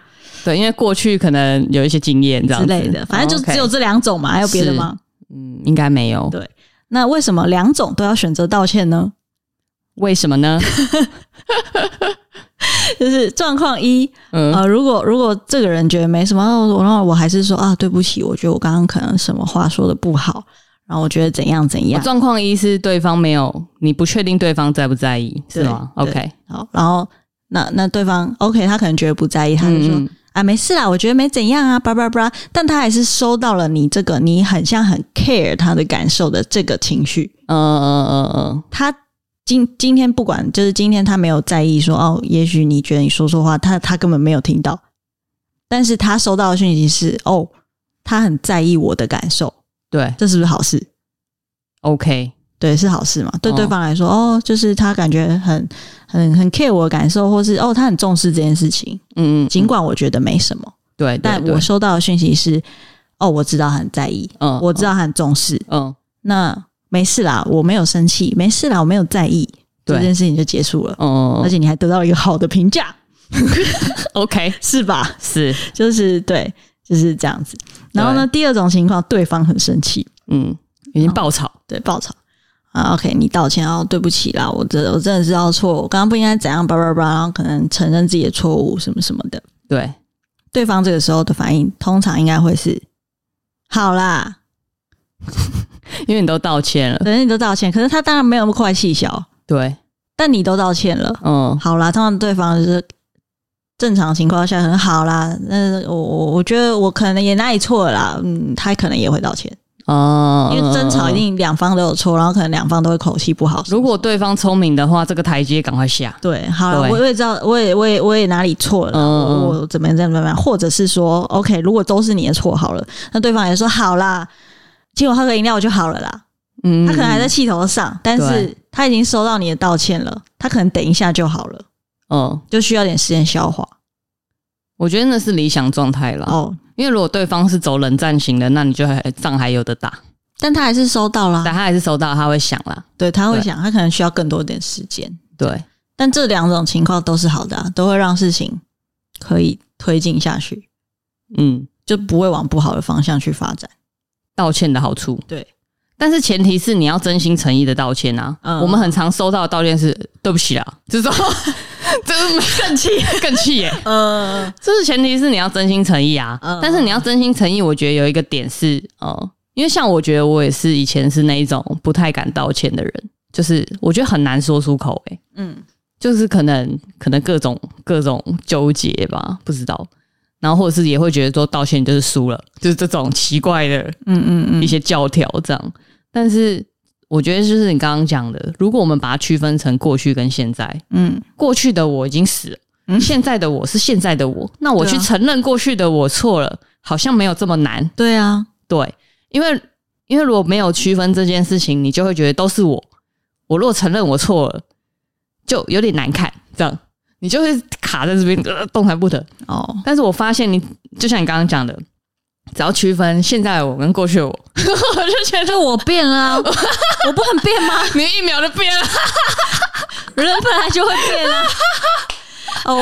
对，因为过去可能有一些经验这样之类的，反正就只有这两种嘛，还有别的吗？嗯，应该没有。对，那为什么两种都要选择道歉呢？为什么呢？就是状况一，嗯、呃，如果如果这个人觉得没什么，然后我还是说啊，对不起，我觉得我刚刚可能什么话说的不好，然后我觉得怎样怎样。状况一是对方没有，你不确定对方在不在意，是吗？OK，好，然后那那对方 OK，他可能觉得不在意，他就说、嗯、啊，没事啦，我觉得没怎样啊，叭叭叭，但他还是收到了你这个你很像很 care 他的感受的这个情绪，嗯嗯嗯嗯，他。今今天不管，就是今天他没有在意说哦，也许你觉得你说错话，他他根本没有听到，但是他收到的讯息是哦，他很在意我的感受，对，这是不是好事？OK，对，是好事嘛？对对方来说，哦，哦，就是他感觉很很很 care 我的感受，或是哦，他很重视这件事情，嗯，嗯，尽管我觉得没什么，对，对，对，但我收到的讯息是哦，我知道他很在意，嗯，我知道他很重视，嗯，那。没事啦，我没有生气，没事啦，我没有在意，这件事情就结束了。哦，而且你还得到一个好的评价，OK，是吧？是，就是对，就是这样子。然后呢，第二种情况，对方很生气，嗯，已经爆炒，对，爆吵啊。OK，你道歉哦，对不起啦，我真的我真的知道错，我刚刚不应该怎样，叭叭叭，然后可能承认自己的错误，什么什么的。对，对方这个时候的反应，通常应该会是好啦。因为你都道歉了，对，你都道歉，可是他当然没有那么快气消，对。但你都道歉了，嗯，好啦，通常对方就是正常情况下很好啦。那我我我觉得我可能也哪里错了啦，嗯，他可能也会道歉哦，因为争吵一定两方都有错，然后可能两方都会口气不好。如果对方聪明的话，这个台阶赶快下。对，好了，我我也知道，我也我也我也哪里错了，嗯，我怎么样怎么样，或者是说，OK，如果都是你的错，好了，那对方也说好啦。请我喝个饮料就好了啦。嗯，他可能还在气头上，但是他已经收到你的道歉了，他可能等一下就好了。哦，就需要点时间消化。我觉得那是理想状态了。哦，因为如果对方是走冷战型的，那你就还仗还有的打。但他还是收到了，但他还是收到，他会想啦。对，他会想，他可能需要更多点时间。对，但这两种情况都是好的啊，都会让事情可以推进下去。嗯，就不会往不好的方向去发展。道歉的好处，对，但是前提是你要真心诚意的道歉啊。嗯，我们很常收到的道歉是对不起啊，就是说，这是 更气 更气耶。嗯，这是前提是你要真心诚意啊。嗯，但是你要真心诚意，我觉得有一个点是，哦，因为像我觉得我也是以前是那一种不太敢道歉的人，就是我觉得很难说出口。诶，嗯，就是可能可能各种各种纠结吧，不知道。然后或者是也会觉得说道歉就是输了，就是这种奇怪的，嗯嗯嗯，一些教条这样。但是我觉得就是你刚刚讲的，如果我们把它区分成过去跟现在，嗯，过去的我已经死了，嗯，现在的我是现在的我，那我去承认过去的我错了，好像没有这么难。对啊，对，因为因为如果没有区分这件事情，你就会觉得都是我。我若承认我错了，就有点难看，这样。你就会卡在这边，呃，动弹不得哦。但是我发现你，就像你刚刚讲的，只要区分现在的我跟过去的我，我就觉得我变了啊，我不很变吗？你一秒就变了，人本来就会变啊。哦，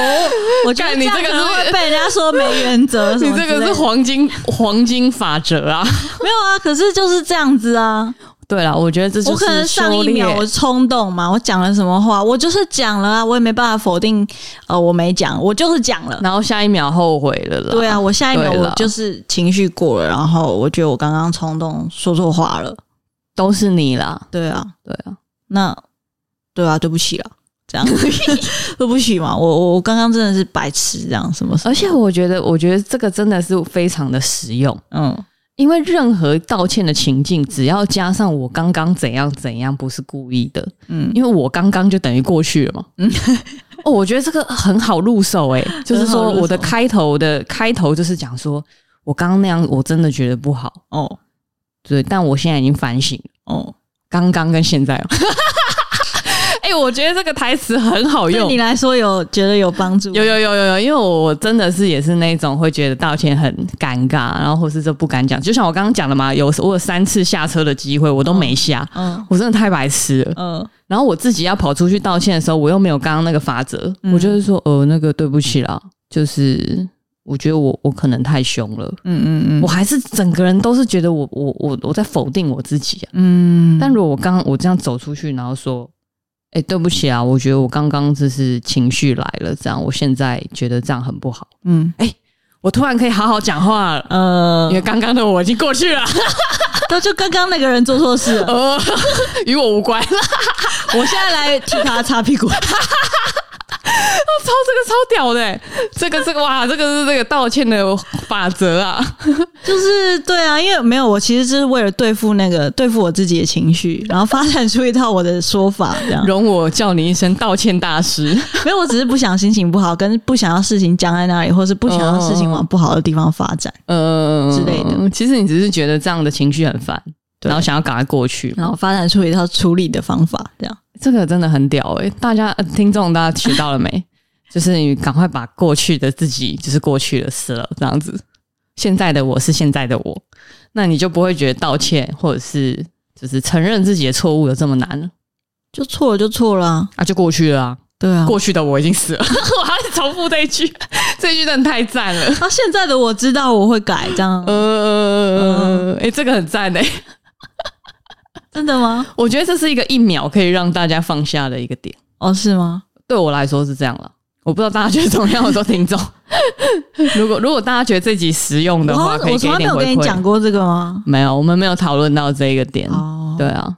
我觉得你这个是会被人家说没原则，你这个是黄金黄金法则啊。没有啊，可是就是这样子啊。对了，我觉得这就是我可能上一秒我冲动嘛，我讲了什么话，我就是讲了啊，我也没办法否定，呃，我没讲，我就是讲了，然后下一秒后悔了啦。对啊，我下一秒我就是情绪过了，然后我觉得我刚刚冲动说错话了，都是你啦。对啊，对啊，那对啊，对不起了，这样。对不起嘛，我我我刚刚真的是白痴，这样什么什么，而且我觉得，我觉得这个真的是非常的实用，嗯。因为任何道歉的情境，只要加上我刚刚怎样怎样，不是故意的，嗯，因为我刚刚就等于过去了嘛，嗯，哦，我觉得这个很好入手，诶，就是说我的开头的开头就是讲说我刚刚那样，我真的觉得不好，哦，对，但我现在已经反省，哦，刚刚跟现在哦。哎、欸，我觉得这个台词很好用。对你来说有觉得有帮助？有有有有有，因为我真的是也是那种会觉得道歉很尴尬，然后或是就不敢讲。就像我刚刚讲的嘛，有我有三次下车的机会，我都没下。嗯，嗯，我真的太白痴了。嗯，然后我自己要跑出去道歉的时候，我又没有刚刚那个法则，嗯、我就是说，呃，那个对不起啦，就是我觉得我我可能太凶了，嗯嗯嗯，我还是整个人都是觉得我我我我在否定我自己啊，嗯，但如果我刚刚我这样走出去，然后说，哎，对不起啊，我觉得我刚刚就是情绪来了，这样，我现在觉得这样很不好，嗯，哎，我突然可以好好讲话了，呃，因为刚刚的我已经过去了，都就刚刚那个人做错事了，呃，与我无关，我现在来替他擦屁股。我操，这个超屌的、欸！这个这个哇，这个是这个道歉的法则啊，就是对啊，因为没有我，其实就是为了对付那个对付我自己的情绪，然后发展出一套我的说法，这样容我叫你一声道歉大师。没有，我只是不想心情不好，跟不想要事情僵在那里，或是不想要事情往不好的地方发展，呃之类的。其实你只是觉得这样的情绪很烦，然后想要赶快过去，然后发展出一套处理的方法，这样。这个真的很屌诶、欸、大家、呃、听众大家学到了没？就是你赶快把过去的自己，就是过去的事了，这样子。现在的我是现在的我，那你就不会觉得道歉或者是就是承认自己的错误有这么难了。就错了就错了啊，啊就过去了啊。对啊，过去的我已经死了，我还是重复这一句，这一句真的太赞了。啊，现在的我知道我会改，这样。呃，哎、嗯欸，这个很赞诶、欸真的吗？我觉得这是一个一秒可以让大家放下的一个点哦，是吗？对我来说是这样了，我不知道大家觉得怎么样。我说听众，如果如果大家觉得这集实用的话，可以给一点回馈。我从来没有跟你讲过这个吗？没有，我们没有讨论到这个点。哦，对啊，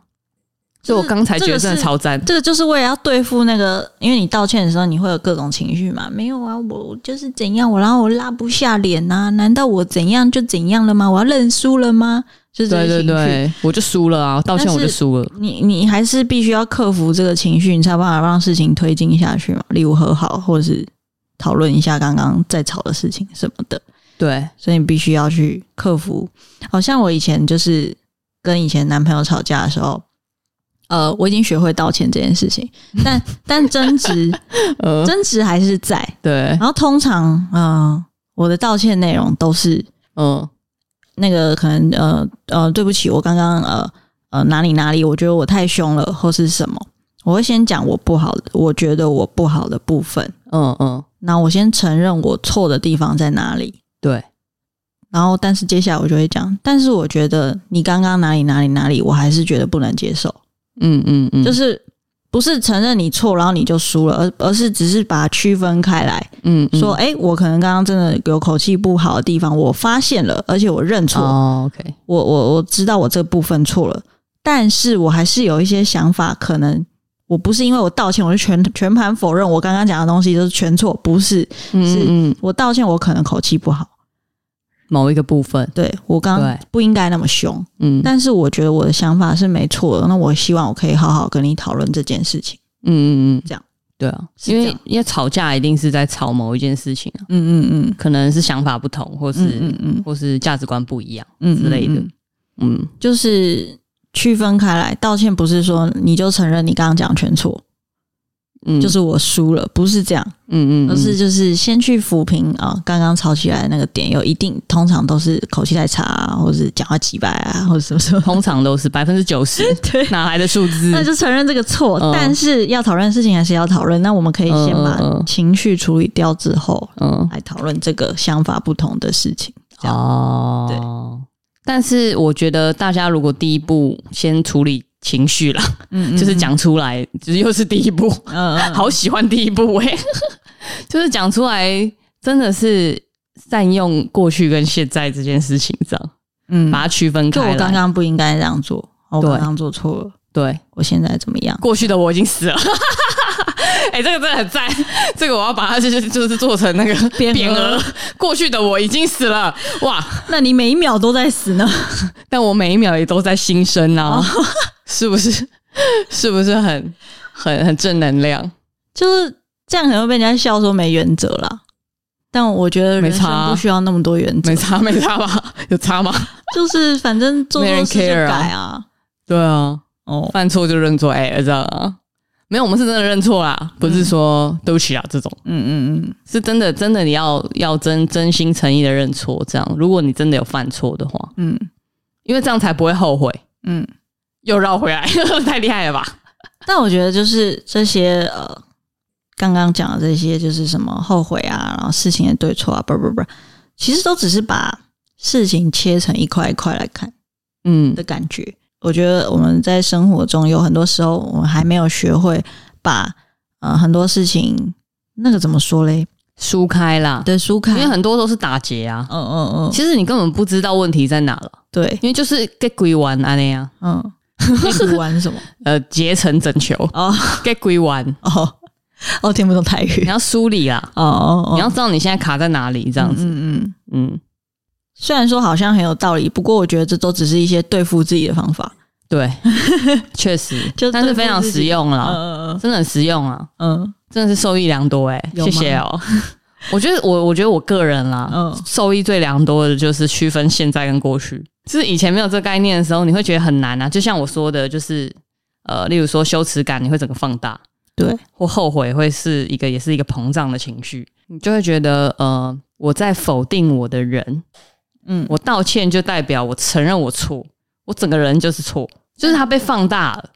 所以我刚才觉得真的超赞。这个就是为了要对付那个，因为你道歉的时候你会有各种情绪嘛。没有啊，我就是怎样，我然后我拉不下脸呐、啊？难道我怎样就怎样了吗？我要认输了吗？就是对对对，我就输了啊！道歉我就输了。你你还是必须要克服这个情绪，你才有办法让事情推进下去嘛。例如和好，或者是讨论一下刚刚在吵的事情什么的。对，所以你必须要去克服。好像我以前就是跟以前男朋友吵架的时候，呃，我已经学会道歉这件事情，但 但争执，呃，争执还是在。对，然后通常，嗯、呃，我的道歉内容都是，嗯、呃。那个可能呃呃，对不起，我刚刚呃呃哪里哪里，我觉得我太凶了，或是什么，我会先讲我不好的，我觉得我不好的部分，嗯嗯，那我先承认我错的地方在哪里，对，然后但是接下来我就会讲，但是我觉得你刚刚哪里哪里哪里，我还是觉得不能接受，嗯嗯嗯，就是。不是承认你错，然后你就输了，而而是只是把它区分开来。嗯，嗯，说，哎，我可能刚刚真的有口气不好的地方，我发现了，而且我认错。哦，OK，我我我知道我这部分错了，但是我还是有一些想法，可能我不是因为我道歉，我就全全盘否认我刚刚讲的东西都是全错，不是，是我道歉，我可能口气不好。某一个部分，对，我刚刚不应该那么凶，嗯，但是我觉得我的想法是没错的，那我希望我可以好好跟你讨论这件事情，嗯嗯嗯，这样，对啊，因为因为吵架一定是在吵某一件事情啊，嗯嗯嗯，可能是想法不同，或是嗯嗯，或是价值观不一样，嗯之类的，嗯，就是区分开来，道歉不是说你就承认你刚刚讲全错。嗯，就是我输了，不是这样，嗯嗯，而是就是先去抚平啊，刚刚吵起来的那个点，有一定，通常都是口气太差啊，或者是讲话机掰啊，或者什么什么，通常都是百分之九十，对，哪来的数字？那就承认这个错，嗯、但是要讨论事情还是要讨论。那我们可以先把情绪处理掉之后，嗯，来讨论这个想法不同的事情。哦，对。但是我觉得大家如果第一步先处理。情绪了，嗯，嗯，就是讲出来，就是又是第一步，嗯，嗯，好喜欢第一步哎，就是讲出来，真的是善用过去跟现在这件事情，这样，嗯，把它区分开。就我刚刚不应该这样做，我刚刚做错了，对，我现在怎么样？过去的我已经死了，哎、欸，这个真的很赞，这个我要把它就是就是做成那个匾额。过去的我已经死了，哇，那你每一秒都在死呢？但我每一秒也都在新生啊。哦是不是？是不是很很很正能量？就是这样，可能会被人家笑说没原则啦。但我觉得人生不需要那么多原则，没差没差吧？有差吗？就是反正做错事就改啊。对啊，哦，犯错就认错，哎、欸，这样啊？没有，我们是真的认错啦，不是说对不起啊这种。嗯嗯嗯，是真的，真的你要要真真心诚意的认错。这样，如果你真的有犯错的话，嗯，因为这样才不会后悔。嗯。又绕回来，太厉害了吧？但我觉得就是这些呃，刚刚讲的这些，就是什么后悔啊，然后事情的对错啊，不不不，其实都只是把事情切成一块一块来看，嗯的感觉。嗯、我觉得我们在生活中有很多时候，我们还没有学会把呃很多事情那个怎么说嘞？疏开啦，对，疏开，因为很多都是打结啊。嗯嗯嗯，其实你根本不知道问题在哪了。对，因为就是 get 归完啊那样。嗯归完是什么？呃，结成整球。哦，get 归完。哦，哦，听不懂台语。你要梳理啊。哦哦哦，你要知道你现在卡在哪里，这样子。嗯嗯嗯。虽然说好像很有道理，不过我觉得这都只是一些对付自己的方法。对，确实，就但是非常实用了。嗯嗯，真的很实用啊。嗯。真的是受益良多哎、欸，谢谢哦。我觉得我我觉得我个人啦，嗯，受益最良多的就是区分现在跟过去。就是以前没有这个概念的时候，你会觉得很难啊。就像我说的，就是呃，例如说羞耻感，你会整个放大，对，或后悔会是一个也是一个膨胀的情绪，你就会觉得呃，我在否定我的人，嗯，我道歉就代表我承认我错，我整个人就是错，就是它被放大了。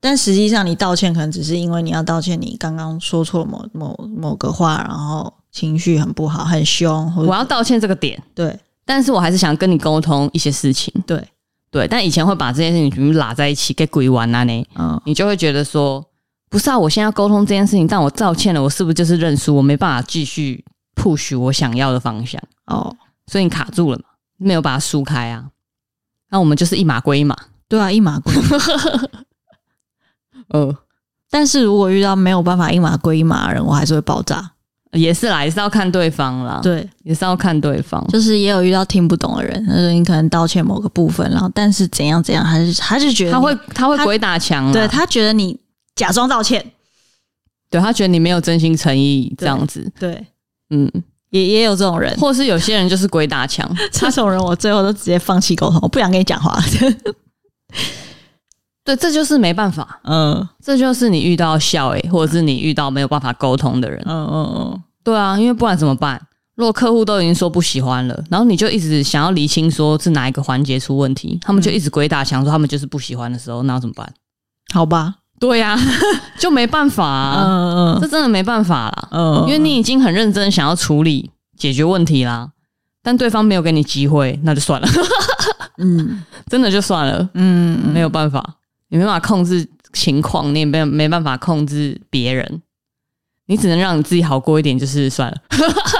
但实际上，你道歉可能只是因为你要道歉，你刚刚说错某某某个话，然后情绪很不好，很凶。我要道歉这个点，对。但是我还是想跟你沟通一些事情，对对。但以前会把这件事情全部拉在一起给鬼玩啊呢，嗯，你就会觉得说，不是啊，我现在要沟通这件事情，但我道歉了，我是不是就是认输？我没办法继续 push 我想要的方向哦，所以你卡住了嘛，没有把它疏开啊。那我们就是一码归一码，对啊，一码归一码。呃，但是如果遇到没有办法一码归一码的人，我还是会爆炸。也是啦，也是要看对方啦。对，也是要看对方。就是也有遇到听不懂的人，他说你可能道歉某个部分，然后但是怎样怎样，还是他就觉得他会他会鬼打墙。对，他觉得你假装道歉，对，他觉得你没有真心诚意这样子。对，对嗯，也也有这种人，或是有些人就是鬼打墙。这种人我最后都直接放弃沟通，我不想跟你讲话。对，这就是没办法。嗯，这就是你遇到笑诶，或者是你遇到没有办法沟通的人。嗯嗯嗯，对啊，因为不然怎么办？如果客户都已经说不喜欢了，然后你就一直想要厘清说是哪一个环节出问题，他们就一直鬼打墙说他们就是不喜欢的时候，那要怎么办？好吧，对呀、啊，就没办法、啊。嗯嗯，这真的没办法啦。嗯，因为你已经很认真想要处理解决问题啦，但对方没有给你机会，那就算了。嗯，真的就算了。嗯，没有办法。你没办法控制情况，你也没没办法控制别人，你只能让你自己好过一点，就是算了。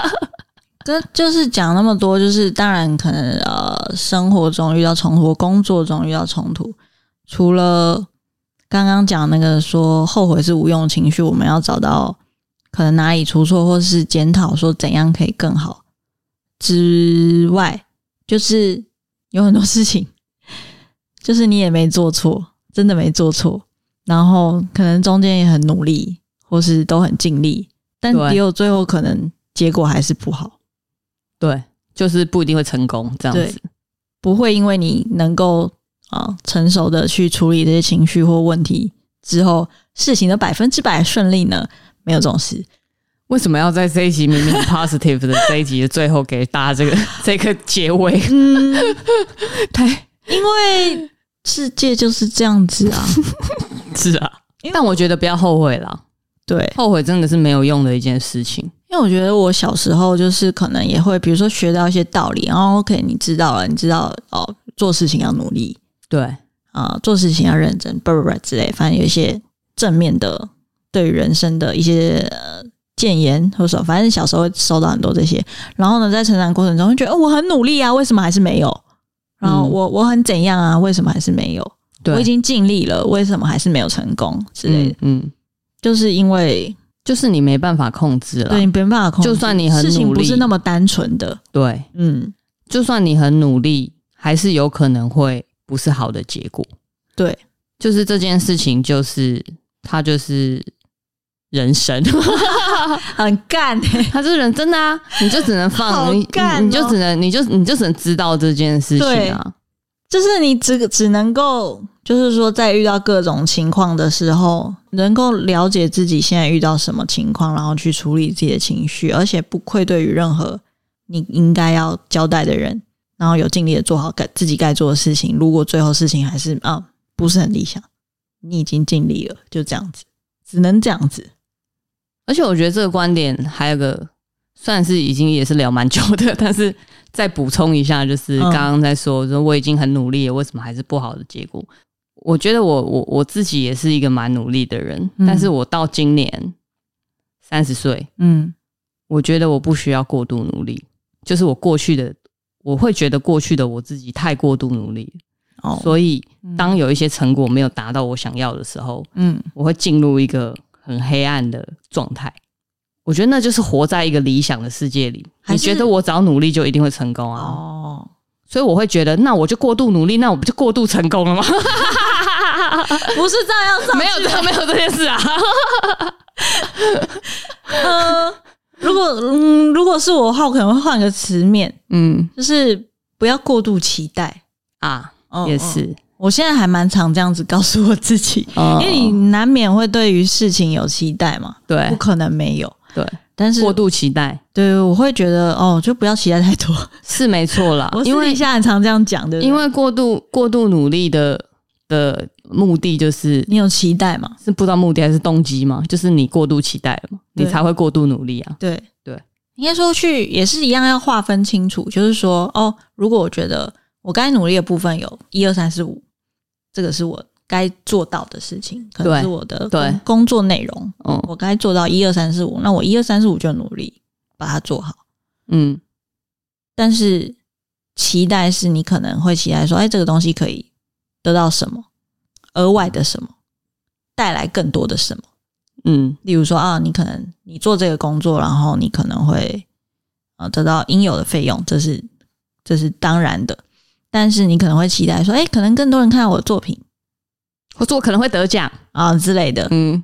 这就是讲那么多，就是当然可能呃，生活中遇到冲突，工作中遇到冲突，除了刚刚讲那个说后悔是无用情绪，我们要找到可能哪里出错，或是检讨说怎样可以更好之外，就是有很多事情，就是你也没做错。真的没做错，然后可能中间也很努力，或是都很尽力，但也有最后可能结果还是不好。对，就是不一定会成功这样子，不会因为你能够啊成熟的去处理这些情绪或问题之后，事情的百分之百顺利呢？没有这种事。为什么要在这一集明明很 positive 的 这一集的最后给大家这个这个结尾？嗯，太因为。世界就是这样子啊，是啊，但我觉得不要后悔了。对，后悔真的是没有用的一件事情。因为我觉得我小时候就是可能也会，比如说学到一些道理，然后 OK，你知道了，你知道哦，做事情要努力，对啊、呃，做事情要认真，不不不之类，反正有一些正面的对人生的一些呃建言或者说，反正小时候会收到很多这些。然后呢，在成长过程中会觉得，哦，我很努力啊，为什么还是没有？然后我我很怎样啊？为什么还是没有？我已经尽力了，为什么还是没有成功之类的？嗯，嗯就是因为就是你没办法控制了，对你没办法控制，就算你很努力，事情不是那么单纯的。对，嗯，就算你很努力，还是有可能会不是好的结果。对，就是这件事情，就是它就是。人生 很干、欸，他是人真的啊！你就只能放，喔、你你就只能，你就你就只能知道这件事情啊。就是你只只能够，就是说，在遇到各种情况的时候，能够了解自己现在遇到什么情况，然后去处理自己的情绪，而且不愧对于任何你应该要交代的人，然后有尽力的做好该自己该做的事情。如果最后事情还是啊不是很理想，你已经尽力了，就这样子，只能这样子。而且我觉得这个观点还有个，算是已经也是聊蛮久的，但是再补充一下，就是刚刚在说，说我已经很努力了，为什么还是不好的结果？我觉得我我我自己也是一个蛮努力的人，嗯、但是我到今年三十岁，嗯，我觉得我不需要过度努力，就是我过去的，我会觉得过去的我自己太过度努力，哦，所以当有一些成果没有达到我想要的时候，嗯，我会进入一个很黑暗的状态。我觉得那就是活在一个理想的世界里，你觉得我只要努力就一定会成功啊？哦，所以我会觉得，那我就过度努力，那我不就过度成功了吗？不是这样，没有这样，没有这件事啊。呃，如果嗯，如果是我的话，我可能会换个词面，嗯，就是不要过度期待啊。也是，嗯，我现在还蛮常这样子告诉我自己，因为你难免会对于事情有期待嘛，对，不可能没有。对，但是过度期待，对，我会觉得哦，就不要期待太多，是没错啦。因为现在很常这样讲的，因为过度过度努力的的目的就是你有期待嘛？是不知道目的还是动机嘛？就是你过度期待了嘛，你才会过度努力啊。对对，应该说去也是一样，要划分清楚，就是说哦，如果我觉得我该努力的部分有一二三四五，这个是我。该做到的事情，可能是我的工工作内容。嗯，我该做到一二三四五，那我一二三四五就努力把它做好。嗯，但是期待是你可能会期待说，哎，这个东西可以得到什么额外的什么，带来更多的什么。嗯，例如说啊，你可能你做这个工作，然后你可能会呃得到应有的费用，这是这是当然的。但是你可能会期待说，哎，可能更多人看到我的作品。或者我可能会得奖。啊之类的，嗯，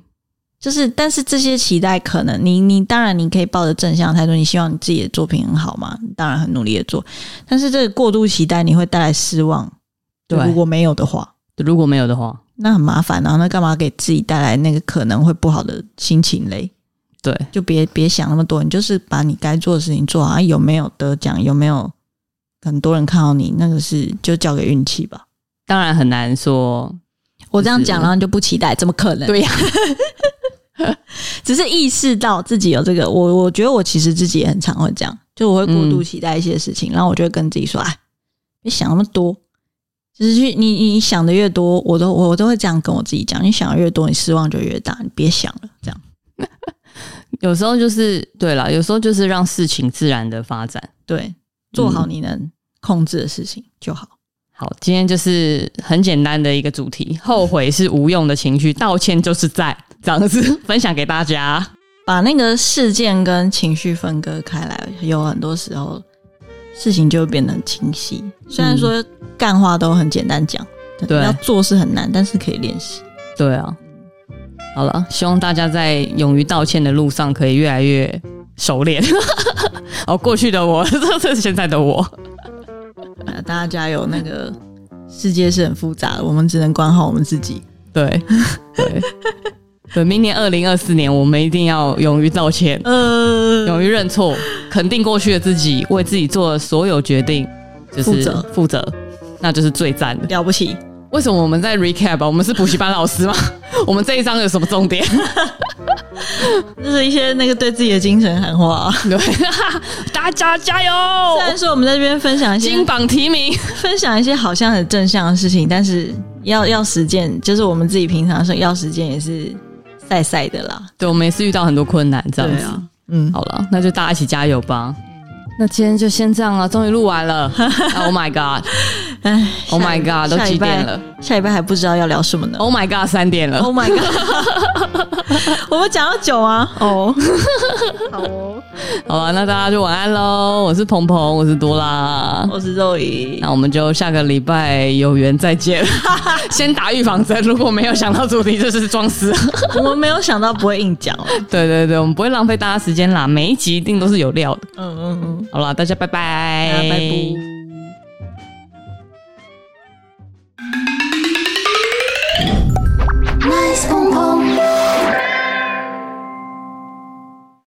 就是，但是这些期待，可能你你当然你可以抱着正向态度，你希望你自己的作品很好嘛，当然很努力的做，但是这个过度期待你会带来失望，对，如果没有的话，如果没有的话，那很麻烦啊，那干嘛给自己带来那个可能会不好的心情嘞？对，就别别想那么多，你就是把你该做的事情做好，有没有得奖，有没有很多人看到你，那个是就交给运气吧，当然很难说。我这样讲，然后就不期待，怎么可能？对呀，只是意识到自己有这个。我我觉得我其实自己也很常会这样，就我会过度期待一些事情，嗯、然后我就会跟自己说：“哎，别想那么多。”就是去你你想的越多，我都我都会这样跟我自己讲：“你想的越多，你失望就越大。你别想了。”这样，有时候就是对了，有时候就是让事情自然的发展，对，做好你能控制的事情就好。好，今天就是很简单的一个主题，后悔是无用的情绪，道歉就是在这样子分享给大家，把那个事件跟情绪分割开来，有很多时候事情就会变得很清晰。虽然说干话都很简单讲，对，要做是很难，但是可以练习。对啊，好了，希望大家在勇于道歉的路上可以越来越熟练。哦，过去的我，这是现在的我。大家加油！那个世界是很复杂的，我们只能管好我们自己。对对对，明年二零二四年，我们一定要勇于道歉，呃，勇于认错，肯定过去的自己，为自己做的所有决定就是负责，负责，那就是最赞的，了不起。为什么我们在 recap？我们是补习班老师吗？我们这一章有什么重点？就是一些那个对自己的精神喊话。对，大家加油！虽然说我们在这边分享一些金榜题名，分享一些好像很正向的事情，但是要要实践，就是我们自己平常说要实践也是晒晒的啦。对，我们也是遇到很多困难，这样子。啊、嗯，好了，那就大家一起加油吧。那今天就先这样了，终于录完了。Oh my god！哎，Oh my god，都几点了？下礼拜还不知道要聊什么呢？Oh my god，三点了。Oh my god！我们讲到酒啊？哦，好哦。好了，那大家就晚安喽。我是鹏鹏，我是多拉，我是肉姨。那我们就下个礼拜有缘再见。先打预防针，如果没有想到主题，就是装死。我们没有想到不会硬讲。对对对，我们不会浪费大家时间啦。每一集一定都是有料的。嗯嗯嗯。好了，大家拜拜，